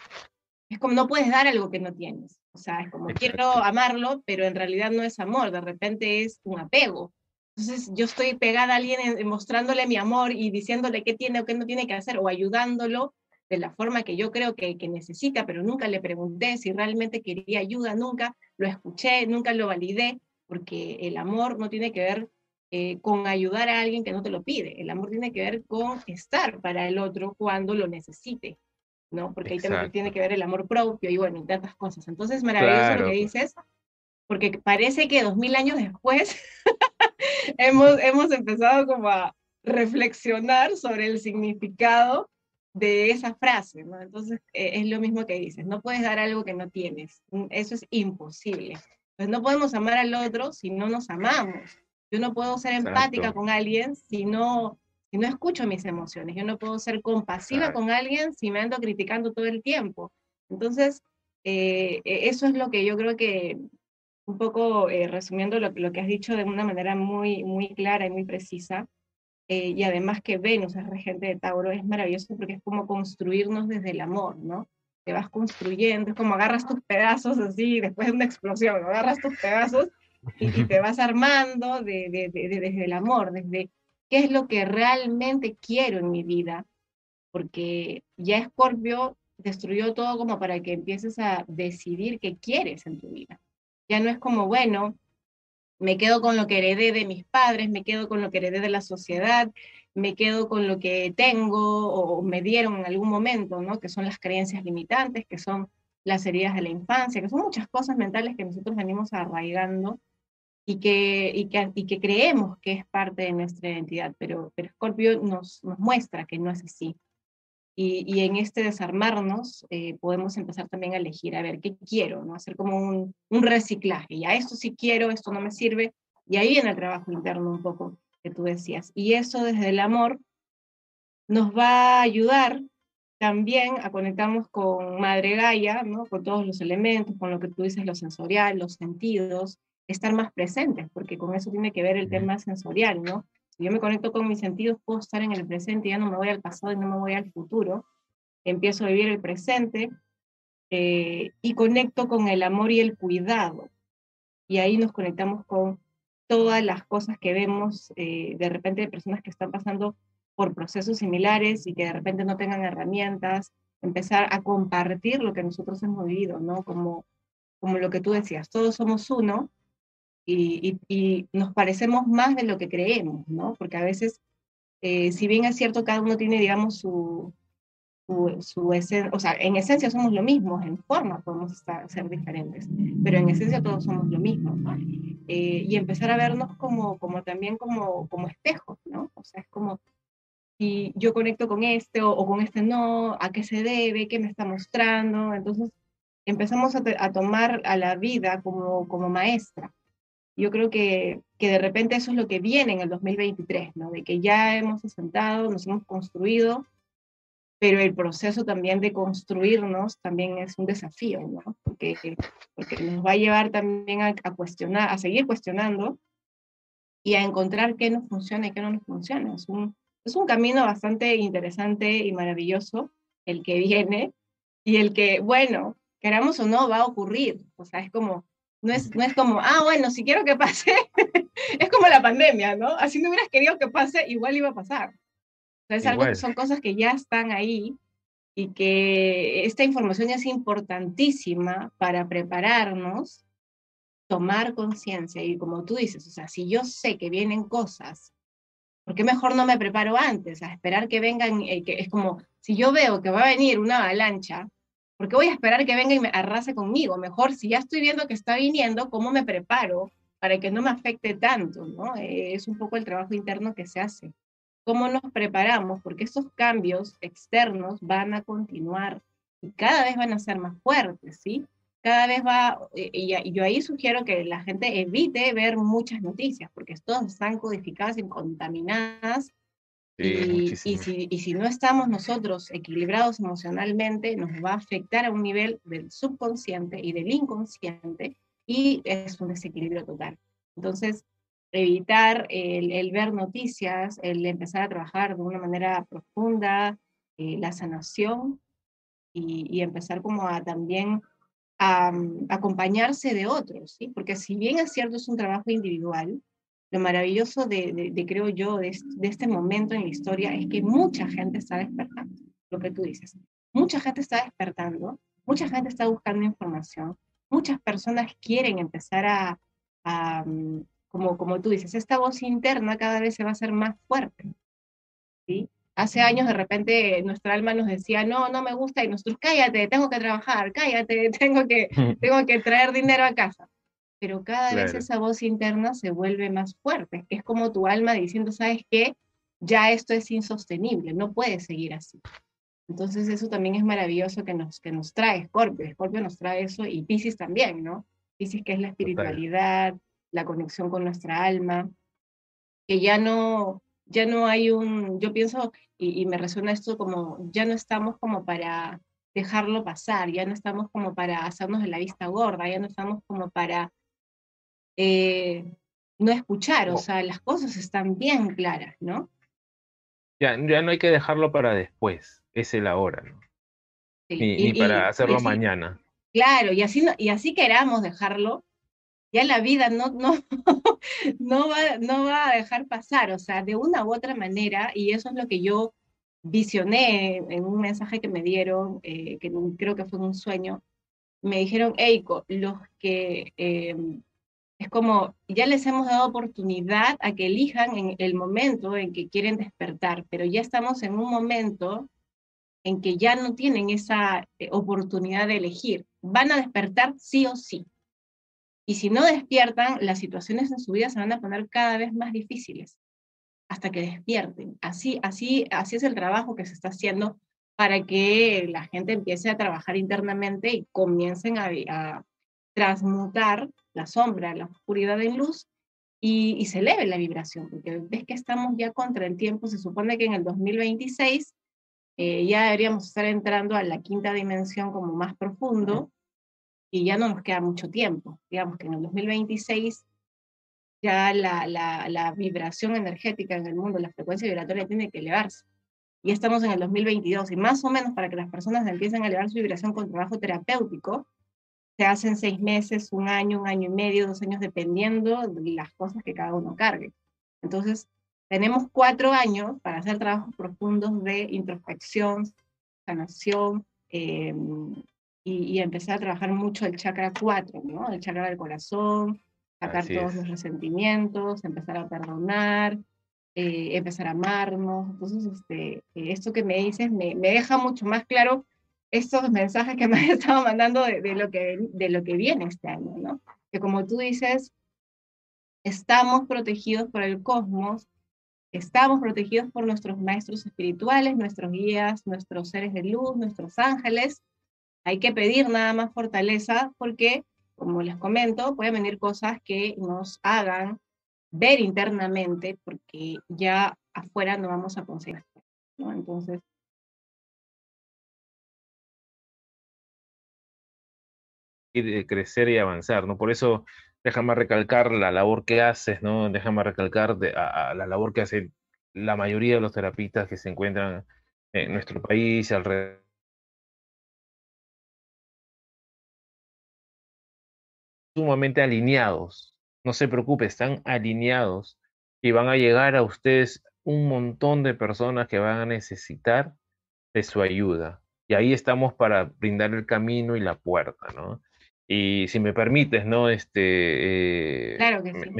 Es como no puedes dar algo que no tienes. O sea, es como Exacto. quiero amarlo, pero en realidad no es amor, de repente es un apego. Entonces yo estoy pegada a alguien en, mostrándole mi amor y diciéndole qué tiene o qué no tiene que hacer o ayudándolo de la forma que yo creo que, que, necesita, pero nunca le pregunté si realmente quería ayuda, nunca lo escuché, nunca lo validé, porque el amor no tiene que ver eh, con ayudar a alguien que no te lo pide, el amor tiene que ver con estar para el otro cuando lo necesite, ¿no? Porque ahí también tiene que ver el amor propio y bueno, y tantas cosas. Entonces, maravilloso claro. lo que dices, porque parece que dos mil años después [LAUGHS] hemos, hemos empezado como a reflexionar sobre el significado de esa frase, ¿no? Entonces, eh, es lo mismo que dices, no puedes dar algo que no tienes, mm, eso es imposible. Pues no podemos amar al otro si no nos amamos. Yo no puedo ser empática Exacto. con alguien si no, si no escucho mis emociones. Yo no puedo ser compasiva Exacto. con alguien si me ando criticando todo el tiempo. Entonces, eh, e, eso es lo que yo creo que, un poco eh, resumiendo lo, lo, que has dicho de una manera muy, muy clara y muy precisa, eh, y además que Venus es regente de Tauro, es maravilloso porque es como construirnos desde el amor, ¿no? Te vas construyendo, es como agarras tus pedazos así, después de una explosión, agarras tus pedazos y, y te [LAUGHS] vas armando de, de, de, desde el amor, desde qué es lo que realmente quiero en mi vida, porque ya Escorpio destruyó todo como para que empieces a decidir qué quieres en tu vida. Ya no es como, bueno, me quedo con lo que heredé de mis padres, me quedo con lo que heredé de la sociedad, me quedo con lo que tengo o me dieron en algún momento, ¿no? Que son las creencias limitantes, que son las heridas de la infancia, que son muchas cosas mentales que nosotros venimos arraigando y que, y que, y que creemos que es parte de nuestra identidad, pero, pero Scorpio nos, nos muestra que no es así. Y, y, en este desarmarnos eh, podemos empezar también a elegir, a ver, ¿qué quiero? ¿no? Hacer como un, un reciclaje. Ya esto sí quiero, esto no me sirve. Y ahí viene el trabajo interno un poco que tú decías. Y eso desde el amor nos va a ayudar también a conectarnos con Madre Gaia, ¿no? con todos los elementos, con lo que tú dices, lo sensorial, los sentidos, estar más presentes, porque con eso tiene que ver el tema sensorial, ¿no? Si yo me conecto con mis sentidos, puedo estar en el presente, ya no me voy al pasado y no me voy al futuro. Empiezo a vivir el presente eh, y conecto con el amor y el cuidado. Y ahí nos conectamos con todas las cosas que vemos eh, de repente de personas que están pasando por procesos similares y que de repente no tengan herramientas, empezar a compartir lo que nosotros hemos vivido, ¿no? Como, como lo que tú decías, todos somos uno y, y, nos parecemos más de lo que creemos, ¿no? Porque a veces, eh, si bien es cierto, cada uno tiene, digamos, su, su, su esencia, o sea, en esencia somos lo mismo, en forma podemos estar, ser diferentes, pero en esencia todos somos lo mismo, ¿no? Eh, y empezar a vernos como, como también como, como espejos, ¿no? O sea, es como, si yo conecto con este o, o, con este no, a qué se debe, qué me está mostrando, entonces empezamos a, a tomar a la vida como, como maestra, yo creo que, que, de repente eso es lo que viene en el 2023, ¿no? De que ya hemos asentado, nos hemos construido, pero el proceso también de construirnos también es un desafío, ¿no? Porque, porque nos va a llevar también a, a cuestionar, a seguir cuestionando y a encontrar qué nos funciona y qué no nos funciona. Es un, es un camino bastante interesante y maravilloso el que viene y el que, bueno, queramos o no, va a ocurrir. O sea, es como no es, no es como, ah, bueno, si quiero que pase, [LAUGHS] es como la pandemia, ¿no? Así no hubieras querido que pase, igual iba a pasar. Entonces, algo, son cosas que ya están ahí y que esta información es importantísima para prepararnos, tomar conciencia y como tú dices, o sea, si yo sé que vienen cosas, ¿por qué mejor no me preparo antes? A esperar que vengan, eh, que es como, si yo veo que va a venir una avalancha, porque voy a esperar que venga y me arrase conmigo. Mejor, si ya estoy viendo que está viniendo, ¿cómo me preparo para que no me afecte tanto? ¿no? Eh, es un poco el trabajo interno que se hace. ¿Cómo nos preparamos? Porque estos cambios externos van a continuar y cada vez van a ser más fuertes, ¿sí? Cada vez va, eh, y yo ahí sugiero que la gente evite ver muchas noticias, porque todas están codificadas y contaminadas y, si, y, si, no estamos nosotros equilibrados emocionalmente, nos va a afectar a un nivel del subconsciente y del inconsciente y es un desequilibrio total. Entonces, evitar el, ver noticias, el empezar a trabajar de una manera profunda, eh, la sanación y, y, empezar como a también a, acompañarse de otros, ¿sí? Porque si bien es cierto, es un trabajo individual, lo maravilloso de, creo yo, de, este momento en la historia es que mucha gente está despertando, lo que tú dices. Mucha gente está despertando, mucha gente está buscando información, muchas personas quieren empezar a, mm, como, como tú dices, esta voz interna cada vez se va a hacer más fuerte. ¿sí? Hace años de repente nuestra alma nos decía, no, no me gusta, y nosotros, cállate, tengo que trabajar, cállate, [LAUGHS] tengo que, [LAUGHS] tengo que traer dinero a casa pero cada vez esa voz interna se vuelve más fuerte. Es como tu alma diciendo, ¿sabes qué? Ya esto es insostenible, no puede seguir así. Entonces eso también es maravilloso que nos, que nos trae Scorpio. Scorpio nos trae eso y Pisces también, ¿no? Pisces que es la espiritualidad, la conexión con nuestra alma, que ya no, ya no hay un, yo pienso, y, y me resuena esto como, ya no estamos como para dejarlo pasar, ya no estamos como para hacernos de la vista gorda, ya no estamos como para eh, no escuchar, o sea, las cosas están bien claras, ¿no? Ya, ya no hay que dejarlo para después, es el ahora, ¿no? Ni, para hacerlo mañana. Claro, y así, y así queramos dejarlo, ya la vida no, no, [LAUGHS] no, va, no va a dejar pasar, o sea, de una u otra manera, y eso es lo que yo visioné en un mensaje que me dieron, eh, que creo que fue un sueño, me dijeron, Eiko, los que em, es como, ya les hemos dado oportunidad a que elijan en el momento en que quieren despertar, pero ya estamos en un momento en que ya no tienen esa eh, oportunidad de elegir. Van a despertar sí o sí. Y si no despiertan, las situaciones en su vida se van a poner cada vez más difíciles hasta que despierten. Así, así, así es el trabajo que se está haciendo para que la gente empiece a trabajar internamente y comiencen a, a transmutar la sombra, la oscuridad en luz y, se eleve la vibración, porque ves que estamos ya contra el tiempo, se supone que en el 2026 eh, ya deberíamos estar entrando a la quinta dimensión como más profundo y ya no nos queda mucho tiempo. Digamos que en el 2026 ya la, la, la vibración energética en el mundo, la frecuencia vibratoria tiene que elevarse. Y estamos en el 2022 y más o menos para que las personas empiecen a elevar su vibración con trabajo terapéutico, se hacen seis meses, un año, un año y medio, dos años, dependiendo de las cosas que cada uno cargue. Entonces, tenemos cuatro años para hacer trabajos profundos de introspección, sanación em, y, y, empezar a trabajar mucho el chakra 4, ¿no? El chakra del corazón, sacar todos los resentimientos, empezar a perdonar, eh, empezar a amarnos. Entonces, este, esto que me dices me, me, deja mucho más claro estos mensajes que me has [LAUGHS] mandando de, de, lo que, de lo que viene este año, ¿no? Que como tú dices, estamos protegidos por el cosmos, estamos protegidos por nuestros maestros espirituales, nuestros guías, nuestros seres de luz, nuestros ángeles. Hay que pedir nada más fortaleza porque, como les comento, pueden venir cosas que nos hagan ver internamente porque ya afuera no vamos a conseguir. ¿no? Entonces, crecer y avanzar, ¿no? Por eso déjame recalcar la labor que haces, ¿no? Déjame recalcar de, a, la labor que hace la mayoría de los terapistas que se encuentran en nuestro país, alrededor. sumamente alineados. No se preocupe, están alineados y van a llegar a ustedes un montón de personas que van a necesitar de su ayuda. Y ahí estamos para brindar el camino y la puerta, ¿no? Y si me permites, ¿no? Este, eh, claro que sí.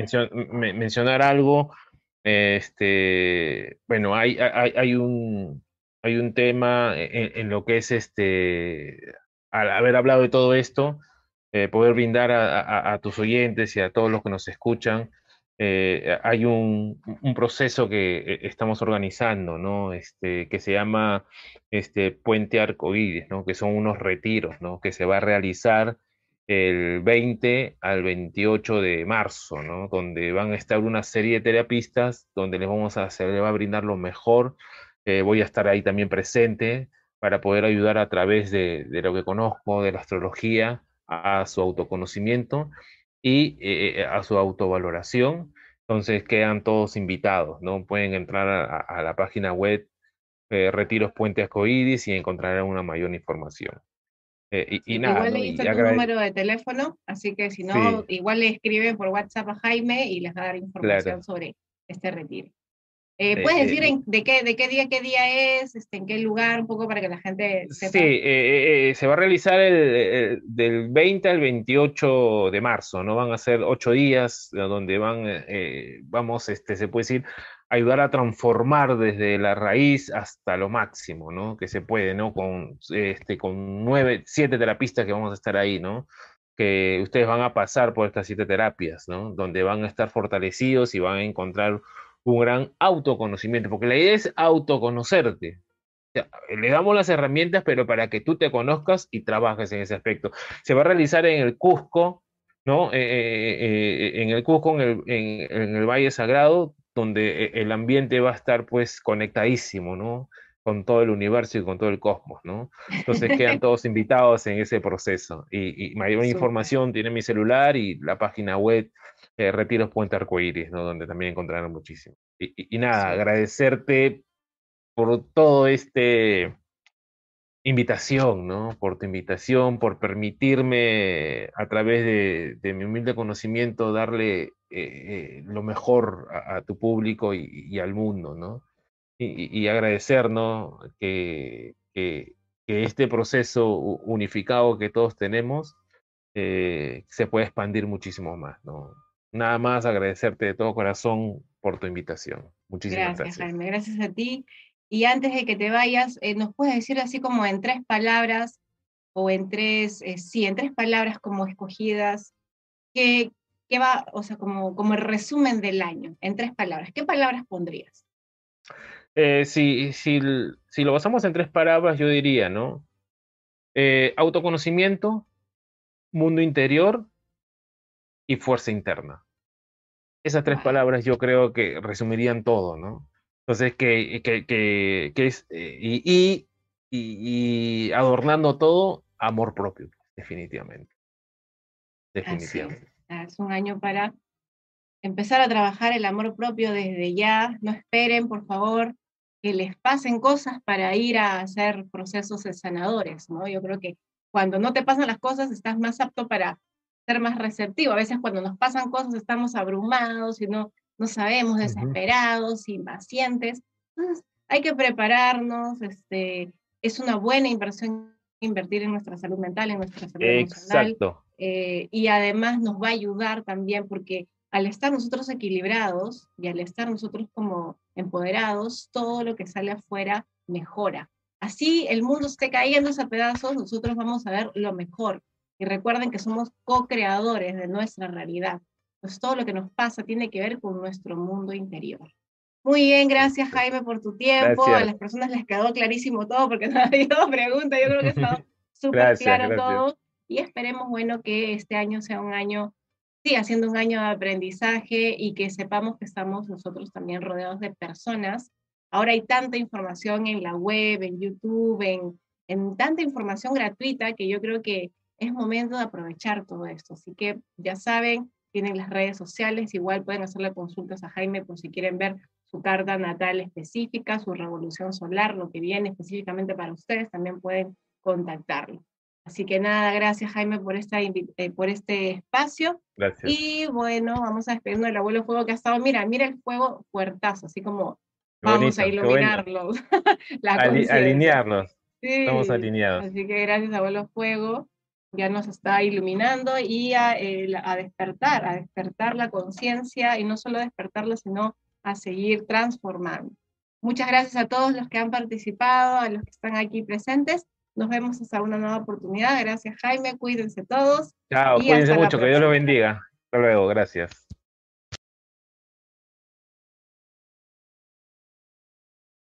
mencionar algo, este, bueno, hay, hay, hay, un, hay un tema en, lo que es este, al haber hablado de todo esto, eh, poder brindar a, a, tus oyentes y a todos los que nos escuchan, eh, hay un, un, proceso que estamos organizando, ¿no? Este, que se llama este, Puente Arcoíris, ¿no? Que son unos retiros, ¿no? Que se va a realizar el 20 al 28 de marzo, ¿no? Donde van a estar una serie de terapistas, donde les vamos a hacer, les va a brindar lo mejor. Eh, voy a estar ahí también presente para poder ayudar a través de, lo que conozco, de la astrología, a su autoconocimiento y eh, eh, a su autovaloración. Entonces quedan todos invitados, ¿no? Pueden entrar a, la página web Retiros Puente Ascoidis y encontrarán una mayor información. Eh, y, nada, igual le hice tu número de teléfono, así que si no, igual le escriben por WhatsApp a Jaime y les va a dar información sobre este retiro. Eh, ¿Puedes decir de, qué, de qué día, qué día es, este, en qué lugar, un poco para que la gente sepa? Sí, eh, se va a realizar el, del 20 al 28 de marzo, ¿no? Van a ser ocho días donde van, vamos, este, se puede decir, ayudar a transformar desde la raíz hasta lo máximo, ¿no? Que se puede, ¿no? Con, este, con nueve, siete terapistas que vamos a estar ahí, ¿no? Que ustedes van a pasar por estas siete terapias, ¿no? Donde van a estar fortalecidos y van a encontrar un gran autoconocimiento, porque la idea es autoconocerte. le damos las herramientas, pero para que tú te conozcas y trabajes en ese aspecto. Se va a realizar en el Cusco, ¿no? Eh, eh, eh, en el Cusco, en el, en el Valle Sagrado, donde e, el ambiente va a estar pues conectadísimo, ¿no? Con todo el universo y con todo el cosmos, ¿no? Entonces quedan [LAUGHS] todos invitados en ese proceso. Y, mayor información tiene mi celular y la página web eh, Retiros Puente Arcoíris, ¿no? Donde también encontrarán muchísimo. Y, nada, agradecerte por todo este invitación, ¿no? Por tu invitación, por permitirme a través de, mi humilde conocimiento darle eh, eh, lo mejor a, tu público y, al mundo, ¿no? Y, agradecer, ¿no? Que, que, este proceso unificado que todos tenemos eh, se puede expandir muchísimo más, ¿no? Nada más agradecerte de todo corazón por tu invitación. Muchísimas gracias. Gracias, Jaime. Gracias a ti. Y antes de que te vayas, eh, ¿nos puedes decir así como en tres palabras o en tres, eh, sí, en tres palabras como escogidas, qué, qué va, o sea, como, como el resumen del año, en tres palabras, ¿qué palabras pondrías? Eh, si, si, si, lo basamos en tres palabras, yo diría, ¿no? autoconocimiento, mundo interior y fuerza interna. Esas tres palabras yo creo que resumirían todo, ¿no? Entonces, que, que, que, que es, eh, y, y, y, adornando todo, amor propio, definitivamente. Definitivamente. Es. es. un año para empezar a trabajar el amor propio desde ya. No esperen, por favor, que les pasen cosas para ir a hacer procesos sanadores, ¿no? Yo creo que cuando no te pasan las cosas, estás más apto para ser más receptivo. A veces cuando nos pasan cosas estamos abrumados y no no sabemos, desesperados, impacientes. Entonces, hay que prepararnos, este, es una buena inversión invertir en nuestra salud mental, en nuestra salud Exacto. Eh, y además nos va a ayudar también porque al estar nosotros equilibrados y al estar nosotros como empoderados, todo lo que sale afuera mejora. Así el mundo esté cayendo a pedazos, nosotros vamos a ver lo mejor. Y recuerden que somos co-creadores de nuestra realidad. Pues todo lo que nos pasa tiene que ver con nuestro mundo interior. Muy bien, gracias Jaime por tu tiempo. A las personas les quedó clarísimo todo porque [LAUGHS] no había preguntas. Yo creo que está súper claro todo. Y esperemos, bueno, que este año sea un año, siga siendo un año de aprendizaje y que sepamos que estamos nosotros también rodeados de personas. Ahora hay tanta información en la web, en YouTube, en, en tanta información gratuita que yo creo que es momento de aprovechar todo esto. Así que ya saben, tienen las redes sociales, igual pueden hacerle consultas a Jaime por si quieren ver su carta natal específica, su revolución solar, lo que viene específicamente para ustedes, también pueden contactarlo. Así que nada, gracias Jaime por, esta, eh, por este espacio. Gracias. Y bueno, vamos a despedirnos del abuelo fuego que ha estado, mira, mira el fuego fuertazo, así como vamos a iluminarlo. [LAUGHS] alinearnos. Estamos alineados. Así que gracias abuelo fuego ya nos está iluminando y a, a despertar, a despertar la conciencia y no solo despertarla, sino a seguir transformando. Muchas gracias a todos los que han participado, a los que están aquí presentes. Nos vemos hasta una nueva oportunidad. Gracias, Jaime. Cuídense todos. Chao, cuídense mucho. Que Dios los bendiga. Hasta luego. Gracias.